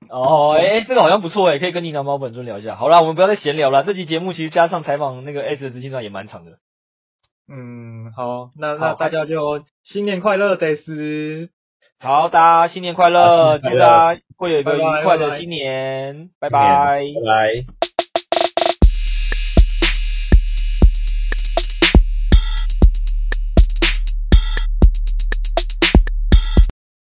哦，哎、欸，这个好像不错哎，可以跟你拿猫本尊聊一下。好啦，我们不要再闲聊了，这期节目其实加上采访那个 S 的执行长也蛮长的。嗯，好，那那大家就新年快乐，得斯。好，大家新年快乐，祝大家会有一个愉快的新年，拜拜，拜拜。